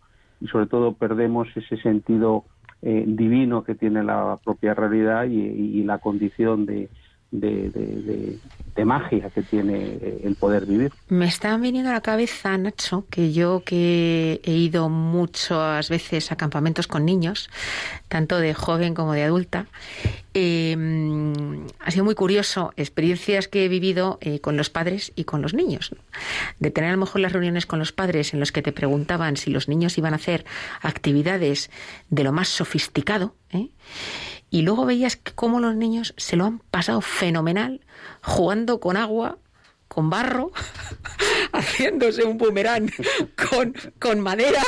y sobre todo perdemos ese sentido eh, divino que tiene la propia realidad y, y- la condición de, de- de- de- magia que tiene el poder vivir. Me está viniendo a la cabeza, Nacho, que yo que he ido muchas veces a campamentos con niños, tanto de joven como de adulta, eh, ha sido muy curioso experiencias que he vivido eh, con los padres y con los niños. De tener a lo mejor las reuniones con los padres en los que te preguntaban si los niños iban a hacer actividades de lo más sofisticado, ¿eh? Y luego veías cómo los niños se lo han pasado fenomenal jugando con agua, con barro, haciéndose un boomerang con, con madera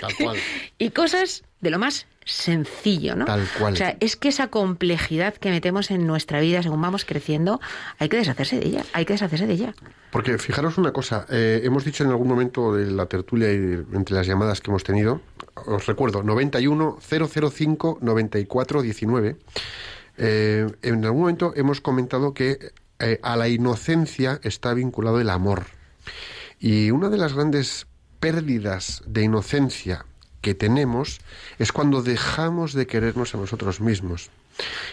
Tal cual. y cosas de lo más sencillo, ¿no? Tal cual. O sea, es que esa complejidad que metemos en nuestra vida según vamos creciendo, hay que deshacerse de ella, hay que deshacerse de ella. Porque fijaros una cosa, eh, hemos dicho en algún momento de la tertulia y de- entre las llamadas que hemos tenido, os recuerdo, 91 005 94 19. Eh, en algún momento hemos comentado que eh, a la inocencia está vinculado el amor. Y una de las grandes pérdidas de inocencia que tenemos es cuando dejamos de querernos a nosotros mismos.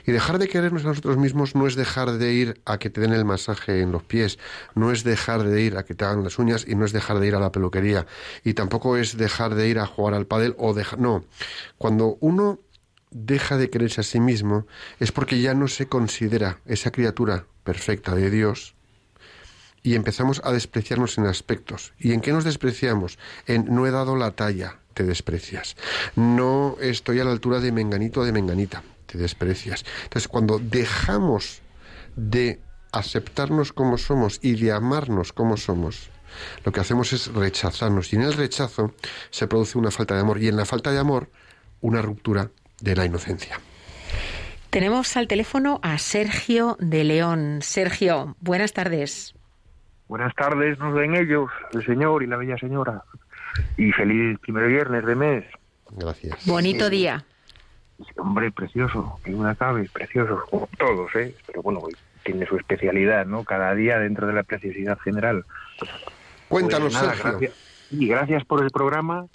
Y dejar de querernos a nosotros mismos no es dejar de ir a que te den el masaje en los pies, no es dejar de ir a que te hagan las uñas y no es dejar de ir a la peluquería y tampoco es dejar de ir a jugar al pádel o dejar no. Cuando uno deja de quererse a sí mismo es porque ya no se considera esa criatura perfecta de Dios y empezamos a despreciarnos en aspectos. ¿Y en qué nos despreciamos? En no he dado la talla, te desprecias. No estoy a la altura de menganito o de menganita, te desprecias. Entonces, cuando dejamos de aceptarnos como somos y de amarnos como somos, lo que hacemos es rechazarnos. Y en el rechazo se produce una falta de amor. Y en la falta de amor, una ruptura de la inocencia. Tenemos al teléfono a Sergio de León. Sergio, buenas tardes. Buenas tardes, nos ven ellos, el señor y la bella señora. Y feliz primer viernes de mes. Gracias. Bonito día. Hombre, precioso, que una cabe, precioso, como todos, ¿eh? Pero bueno, tiene su especialidad, ¿no? Cada día dentro de la preciosidad general. Cuéntanos, Pues nada, Sergio. Gracias, y gracias por el programa.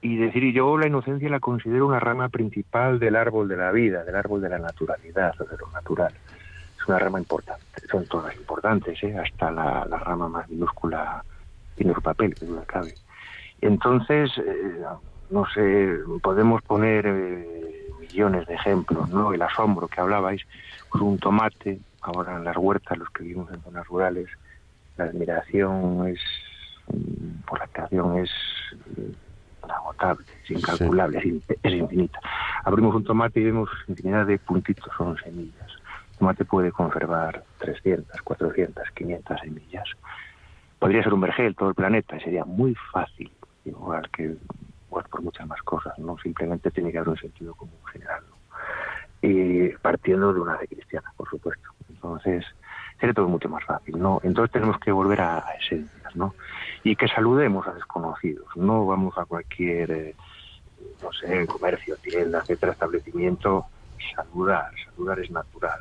Y decir, yo la inocencia la considero una rama principal del árbol de la vida, del árbol de la naturalidad o de lo natural. Es una rama importante, son todas importantes, ¿eh? hasta la, la rama más minúscula tiene su papel, que duda cabe. Entonces, eh, no sé, podemos poner eh, millones de ejemplos, ¿no? El asombro que hablabais, pues un tomate, ahora en las huertas, los que vivimos en zonas rurales, la admiración es, mm, por la creación es eh, inagotable, es incalculable, es, in- es infinita. Abrimos un tomate y vemos infinidad de puntitos, son semillas. El tomate puede conservar 300, 400, 500 semillas. Podría ser un vergel todo el planeta sería muy fácil, igual que pues, por muchas más cosas, no simplemente tiene que haber un sentido común general. Y partiendo de una fe cristiana, por supuesto. Entonces, sería todo mucho más fácil, ¿no? Entonces tenemos que volver a, esencias, ¿no? Y que saludemos a desconocidos, no vamos a cualquier, eh, no sé, comercio, tienda, etcétera, establecimiento, saludar, saludar es natural,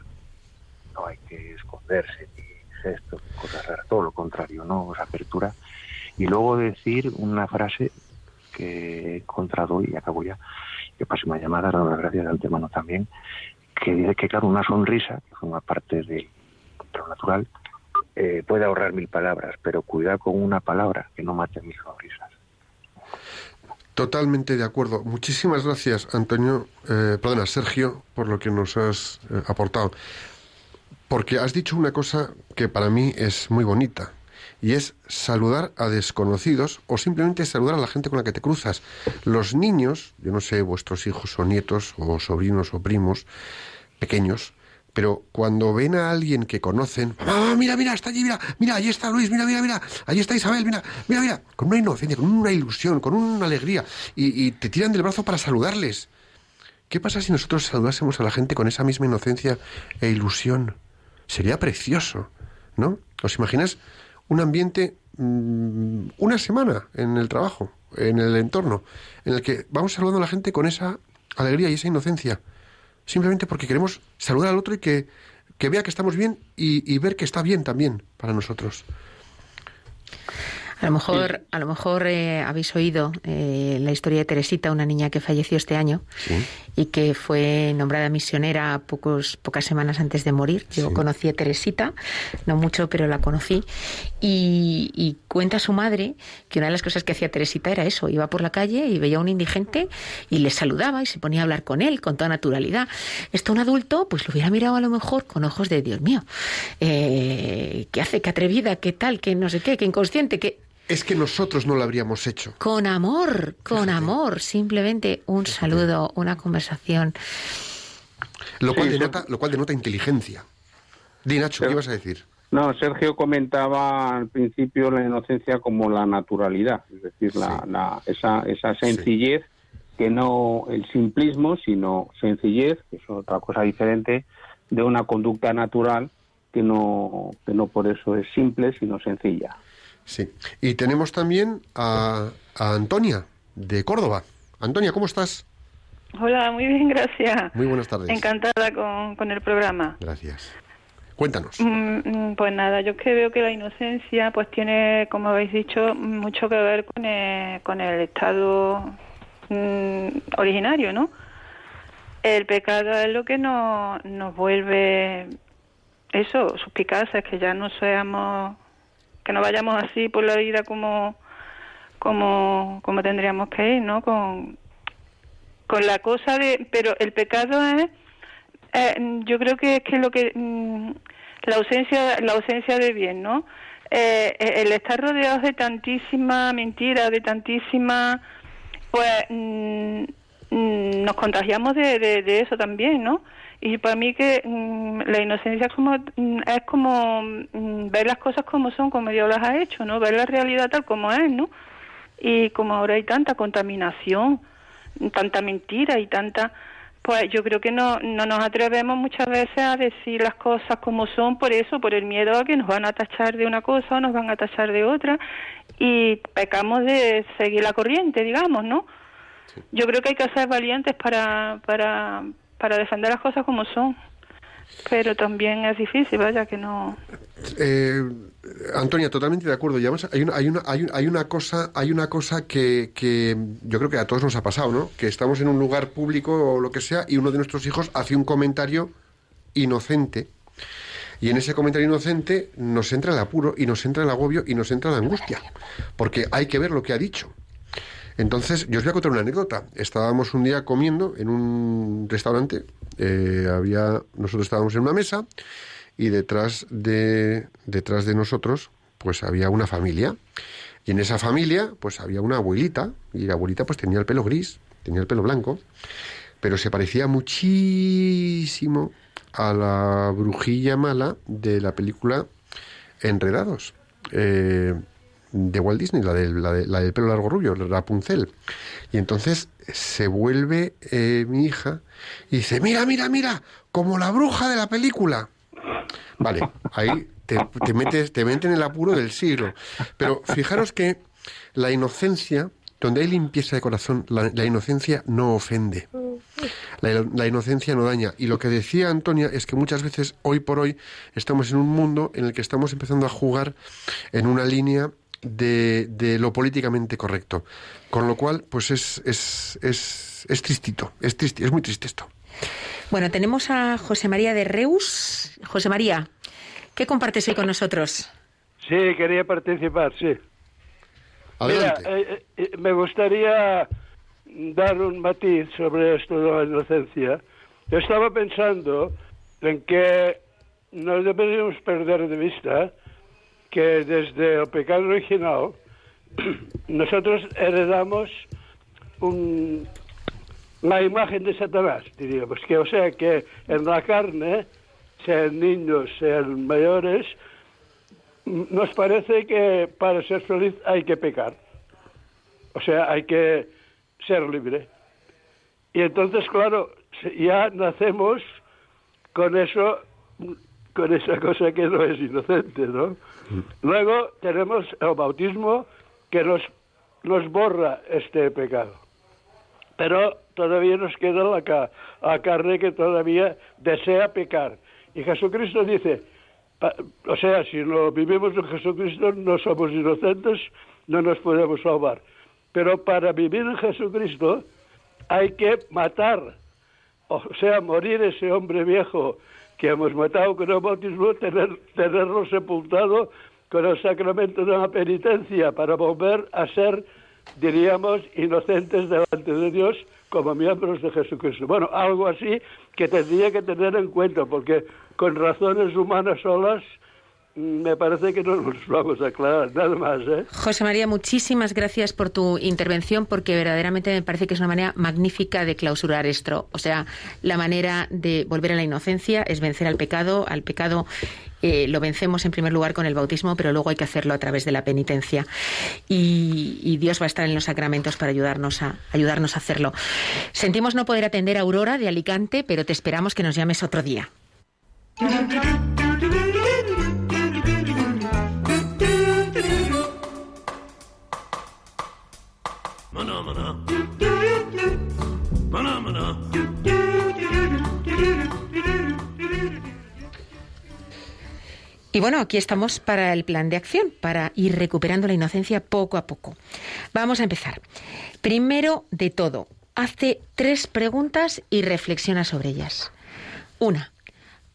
no hay que esconderse ni gestos, cosas raras, todo lo contrario, ¿no? Es apertura. Y luego decir una frase que he encontrado y acabo ya, que pase una llamada, dar las gracias de antemano también, que dice que, claro, una sonrisa, que forma parte de, de lo natural, eh, puede ahorrar mil palabras, pero cuidado con una palabra que no mate mil sonrisas. Totalmente de acuerdo. Muchísimas gracias, Antonio, eh, perdona, Sergio, por lo que nos has eh, aportado. Porque has dicho una cosa que para mí es muy bonita, y es saludar a desconocidos o simplemente saludar a la gente con la que te cruzas. Los niños, yo no sé, vuestros hijos o nietos o sobrinos o primos pequeños, pero cuando ven a alguien que conocen, ¡Ah, mira, mira, está allí, mira, mira, allí está Luis, mira, mira, mira, allí está Isabel, mira, mira, mira, con una inocencia, con una ilusión, con una alegría, y, y te tiran del brazo para saludarles. ¿Qué pasa si nosotros saludásemos a la gente con esa misma inocencia e ilusión? Sería precioso, ¿no? ¿Os imaginas un ambiente, mm, una semana en el trabajo, en el entorno, en el que vamos saludando a la gente con esa alegría y esa inocencia? Simplemente porque queremos saludar al otro y que, que vea que estamos bien y, y ver que está bien también para nosotros. A lo mejor, a lo mejor eh, habéis oído eh, la historia de Teresita, una niña que falleció este año y que fue nombrada misionera pocos, pocas semanas antes de morir. Yo Sí. conocí a Teresita, no mucho, pero la conocí. Y, y cuenta su madre que una de las cosas que hacía Teresita era eso, iba por la calle y veía a un indigente y le saludaba y se ponía a hablar con él con toda naturalidad. Esto un adulto pues lo hubiera mirado a lo mejor con ojos de Dios mío. Eh, ¿Qué hace? ¿Qué atrevida? ¿Qué tal? ¿Qué no sé qué? ¿Qué inconsciente? ¿Qué...? Es que nosotros no lo habríamos hecho. Con amor, con amor, simplemente un saludo, una conversación. Lo cual, Sí, denota, lo cual denota inteligencia. Di, Nacho, ¿qué ibas a decir? No, Sergio comentaba al principio la inocencia como la naturalidad, es decir, la, la- esa, esa sencillez que no el simplismo, sino sencillez, que es otra cosa diferente, de una conducta natural que no, que no por eso es simple, sino sencilla. Sí. Y tenemos también a, a Antonia, de Córdoba. Antonia, ¿cómo estás? Hola, muy bien, gracias. Muy buenas tardes. Encantada con, con el programa. Gracias. Cuéntanos. Mm, mm, Pues nada, yo es que veo que la inocencia pues tiene, como habéis dicho, mucho que ver con el, con el estado mm, originario, ¿no? El pecado es lo que nos, nos vuelve eso, suspicaces, que ya no seamos, que no vayamos así por la vida como, como, como tendríamos que ir, ¿no? Con, con la cosa de, pero el pecado es eh, yo creo que es que lo que mm, la ausencia la ausencia de bien no Eh, eh, el estar rodeados de tantísima mentira de tantísima pues mm, mm, nos contagiamos de, de eso también no y para mí que mm, la inocencia es como mm, es como mm, ver las cosas como son como Dios las ha hecho no ver la realidad tal como es no y como ahora hay tanta contaminación tanta mentira y tanta pues yo creo que no, no nos atrevemos muchas veces a decir las cosas como son por eso, por el miedo a que nos van a tachar de una cosa o nos van a tachar de otra. Y pecamos de seguir la corriente, digamos, ¿no? Yo creo que hay que ser valientes para, para, para defender las cosas como son. Pero también es difícil, vaya, que no... Eh, Antonia, totalmente de acuerdo. Y además hay una, hay una, hay una, hay una cosa, hay una cosa que, que yo creo que a todos nos ha pasado, ¿no? Que estamos en un lugar público o lo que sea y uno de nuestros hijos hace un comentario inocente. Y en ese comentario inocente nos entra el apuro y nos entra el agobio y nos entra la angustia. Porque hay que ver lo que ha dicho. Entonces, yo os voy a contar una anécdota. Estábamos un día comiendo en un restaurante. eh, había, nosotros estábamos en una mesa y detrás de, detrás de nosotros, pues había una familia. Y en esa familia, pues había una abuelita. Y la abuelita, pues tenía el pelo gris, tenía el pelo blanco. Pero se parecía muchísimo a la brujilla mala de la película Enredados. Eh, de Walt Disney, la del, la, de- la del pelo largo rubio, Rapunzel. Y entonces se vuelve eh, mi hija y dice, mira, mira, mira, como la bruja de la película. Vale, ahí te, te metes, te meten en el apuro del siglo. Pero fijaros que la inocencia, donde hay limpieza de corazón, la, inocencia no ofende. La inocencia no daña. Y lo que decía Antonia es que muchas veces, hoy por hoy, estamos en un mundo en el que estamos empezando a jugar en una línea de, de lo políticamente correcto. Con lo cual, pues es, es, es, es tristito, es, tristi- es muy triste esto. Bueno, tenemos a José María de Reus. José María, ¿qué compartes hoy con nosotros? Sí, quería participar, sí. Adelante. Mira, eh, eh, me gustaría dar un matiz sobre esto de la inocencia. Yo estaba pensando en que no deberíamos perder de vista que desde el pecado original nosotros heredamos un- la imagen de Satanás, diríamos, que o sea que en la carne, sean niños, sean mayores, nos parece que para ser feliz hay que pecar. O sea, hay que ser libre. Y entonces, claro, ya nacemos con eso, con esa cosa que no es inocente, ¿no? Luego tenemos el bautismo que nos, borra este pecado. Pero todavía nos queda la, la carne que todavía desea pecar. Y Jesucristo dice, o sea, si no vivimos en Jesucristo no somos inocentes, no nos podemos salvar. Pero para vivir en Jesucristo hay que matar, o sea, morir ese hombre viejo que hemos matado con el bautismo, tener, tenerlo sepultado con el sacramento de la penitencia para volver a ser, diríamos, inocentes delante de Dios como miembros de Jesucristo. Bueno, algo así que tendría que tener en cuenta, porque con razones humanas solas me parece que no nos vamos a aclarar nada más, ¿eh? José María, muchísimas gracias por tu intervención porque verdaderamente me parece que es una manera magnífica de clausurar esto. O sea, la manera de volver a la inocencia es vencer al pecado. Al pecado eh, lo vencemos en primer lugar con el bautismo, pero luego hay que hacerlo a través de la penitencia. Y, y Dios va a estar en los sacramentos para ayudarnos a, ayudarnos a hacerlo. Sentimos no poder atender a Aurora de Alicante, pero te esperamos que nos llames otro día. Y bueno, aquí estamos para el plan de acción, para ir recuperando la inocencia poco a poco. Vamos a empezar. Primero de todo, hazte tres preguntas y reflexiona sobre ellas. Una,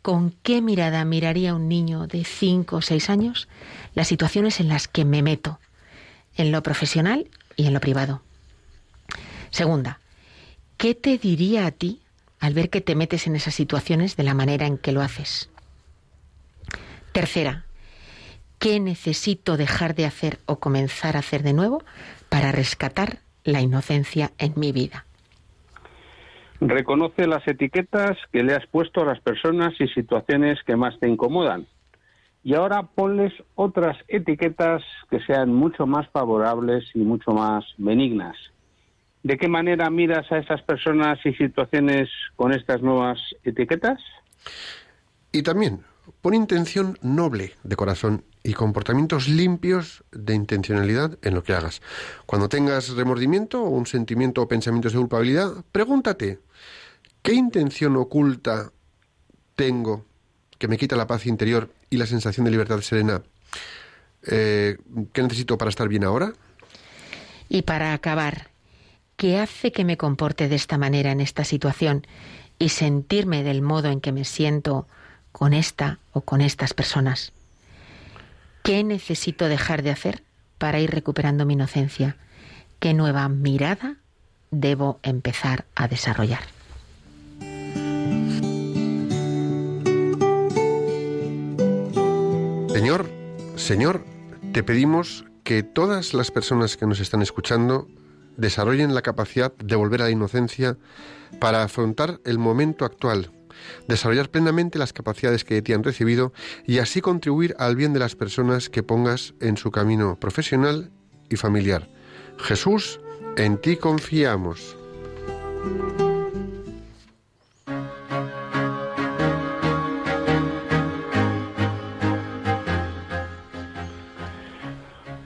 ¿con qué mirada miraría un niño de 5 o 6 años las situaciones en las que me meto, en lo profesional y en lo privado? Segunda, ¿qué te diría a ti al ver que te metes en esas situaciones de la manera en que lo haces? Tercera, ¿qué necesito dejar de hacer o comenzar a hacer de nuevo para rescatar la inocencia en mi vida? Reconoce las etiquetas que le has puesto a las personas y situaciones que más te incomodan. Y ahora ponles otras etiquetas que sean mucho más favorables y mucho más benignas. ¿De qué manera miras a esas personas y situaciones con estas nuevas etiquetas? Y también, pon intención noble de corazón y comportamientos limpios de intencionalidad en lo que hagas. Cuando tengas remordimiento o un sentimiento o pensamientos de culpabilidad, pregúntate, ¿qué intención oculta tengo que me quita la paz interior y la sensación de libertad serena? Eh, ¿Qué necesito para estar bien ahora? Y para acabar, ¿qué hace que me comporte de esta manera en esta situación y sentirme del modo en que me siento con esta o con estas personas? ¿Qué necesito dejar de hacer para ir recuperando mi inocencia? ¿Qué nueva mirada debo empezar a desarrollar? Señor, Señor, te pedimos que todas las personas que nos están escuchando desarrollen la capacidad de volver a la inocencia para afrontar el momento actual, desarrollar plenamente las capacidades que te han recibido y así contribuir al bien de las personas que pongas en su camino profesional y familiar. Jesús, en ti confiamos.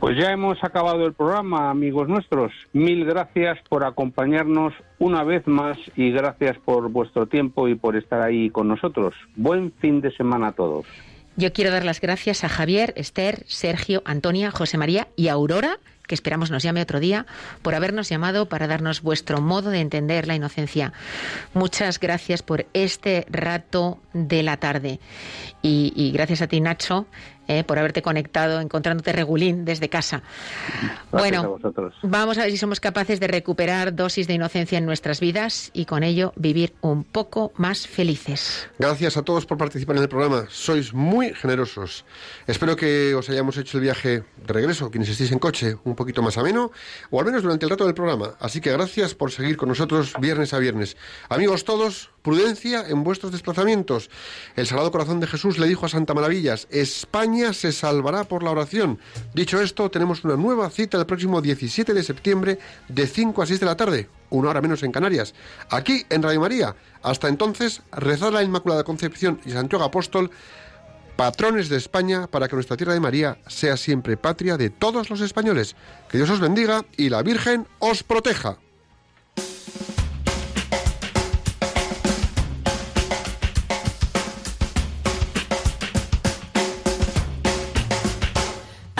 Pues ya hemos acabado el programa, amigos nuestros. Mil gracias por acompañarnos una vez más y gracias por vuestro tiempo y por estar ahí con nosotros. Buen fin de semana a todos. Yo quiero dar las gracias a Javier, Esther, Sergio, Antonia, José María y Aurora, que esperamos nos llame otro día, por habernos llamado para darnos vuestro modo de entender la inocencia. Muchas gracias por este rato de la tarde. Y, y gracias a ti, Nacho, eh, por haberte conectado, encontrándote regulín desde casa. Gracias bueno, a vamos a ver si somos capaces de recuperar dosis de inocencia en nuestras vidas y con ello vivir un poco más felices. Gracias a todos por participar en el programa. Sois muy generosos. Espero que os hayamos hecho el viaje de regreso, quienes estéis en coche, un poquito más ameno, o al menos durante el rato del programa. Así que gracias por seguir con nosotros viernes a viernes. Amigos todos, prudencia en vuestros desplazamientos. El Sagrado Corazón de Jesús le dijo a Santa Maravillas, España se salvará por la oración. Dicho esto, tenemos una nueva cita el próximo 17 de septiembre de 5 a 6 de la tarde, una hora menos en Canarias, aquí en Radio María. Hasta entonces, rezad la Inmaculada Concepción y Santiago Apóstol, patrones de España, para que nuestra tierra de María sea siempre patria de todos los españoles. Que Dios os bendiga y la Virgen os proteja.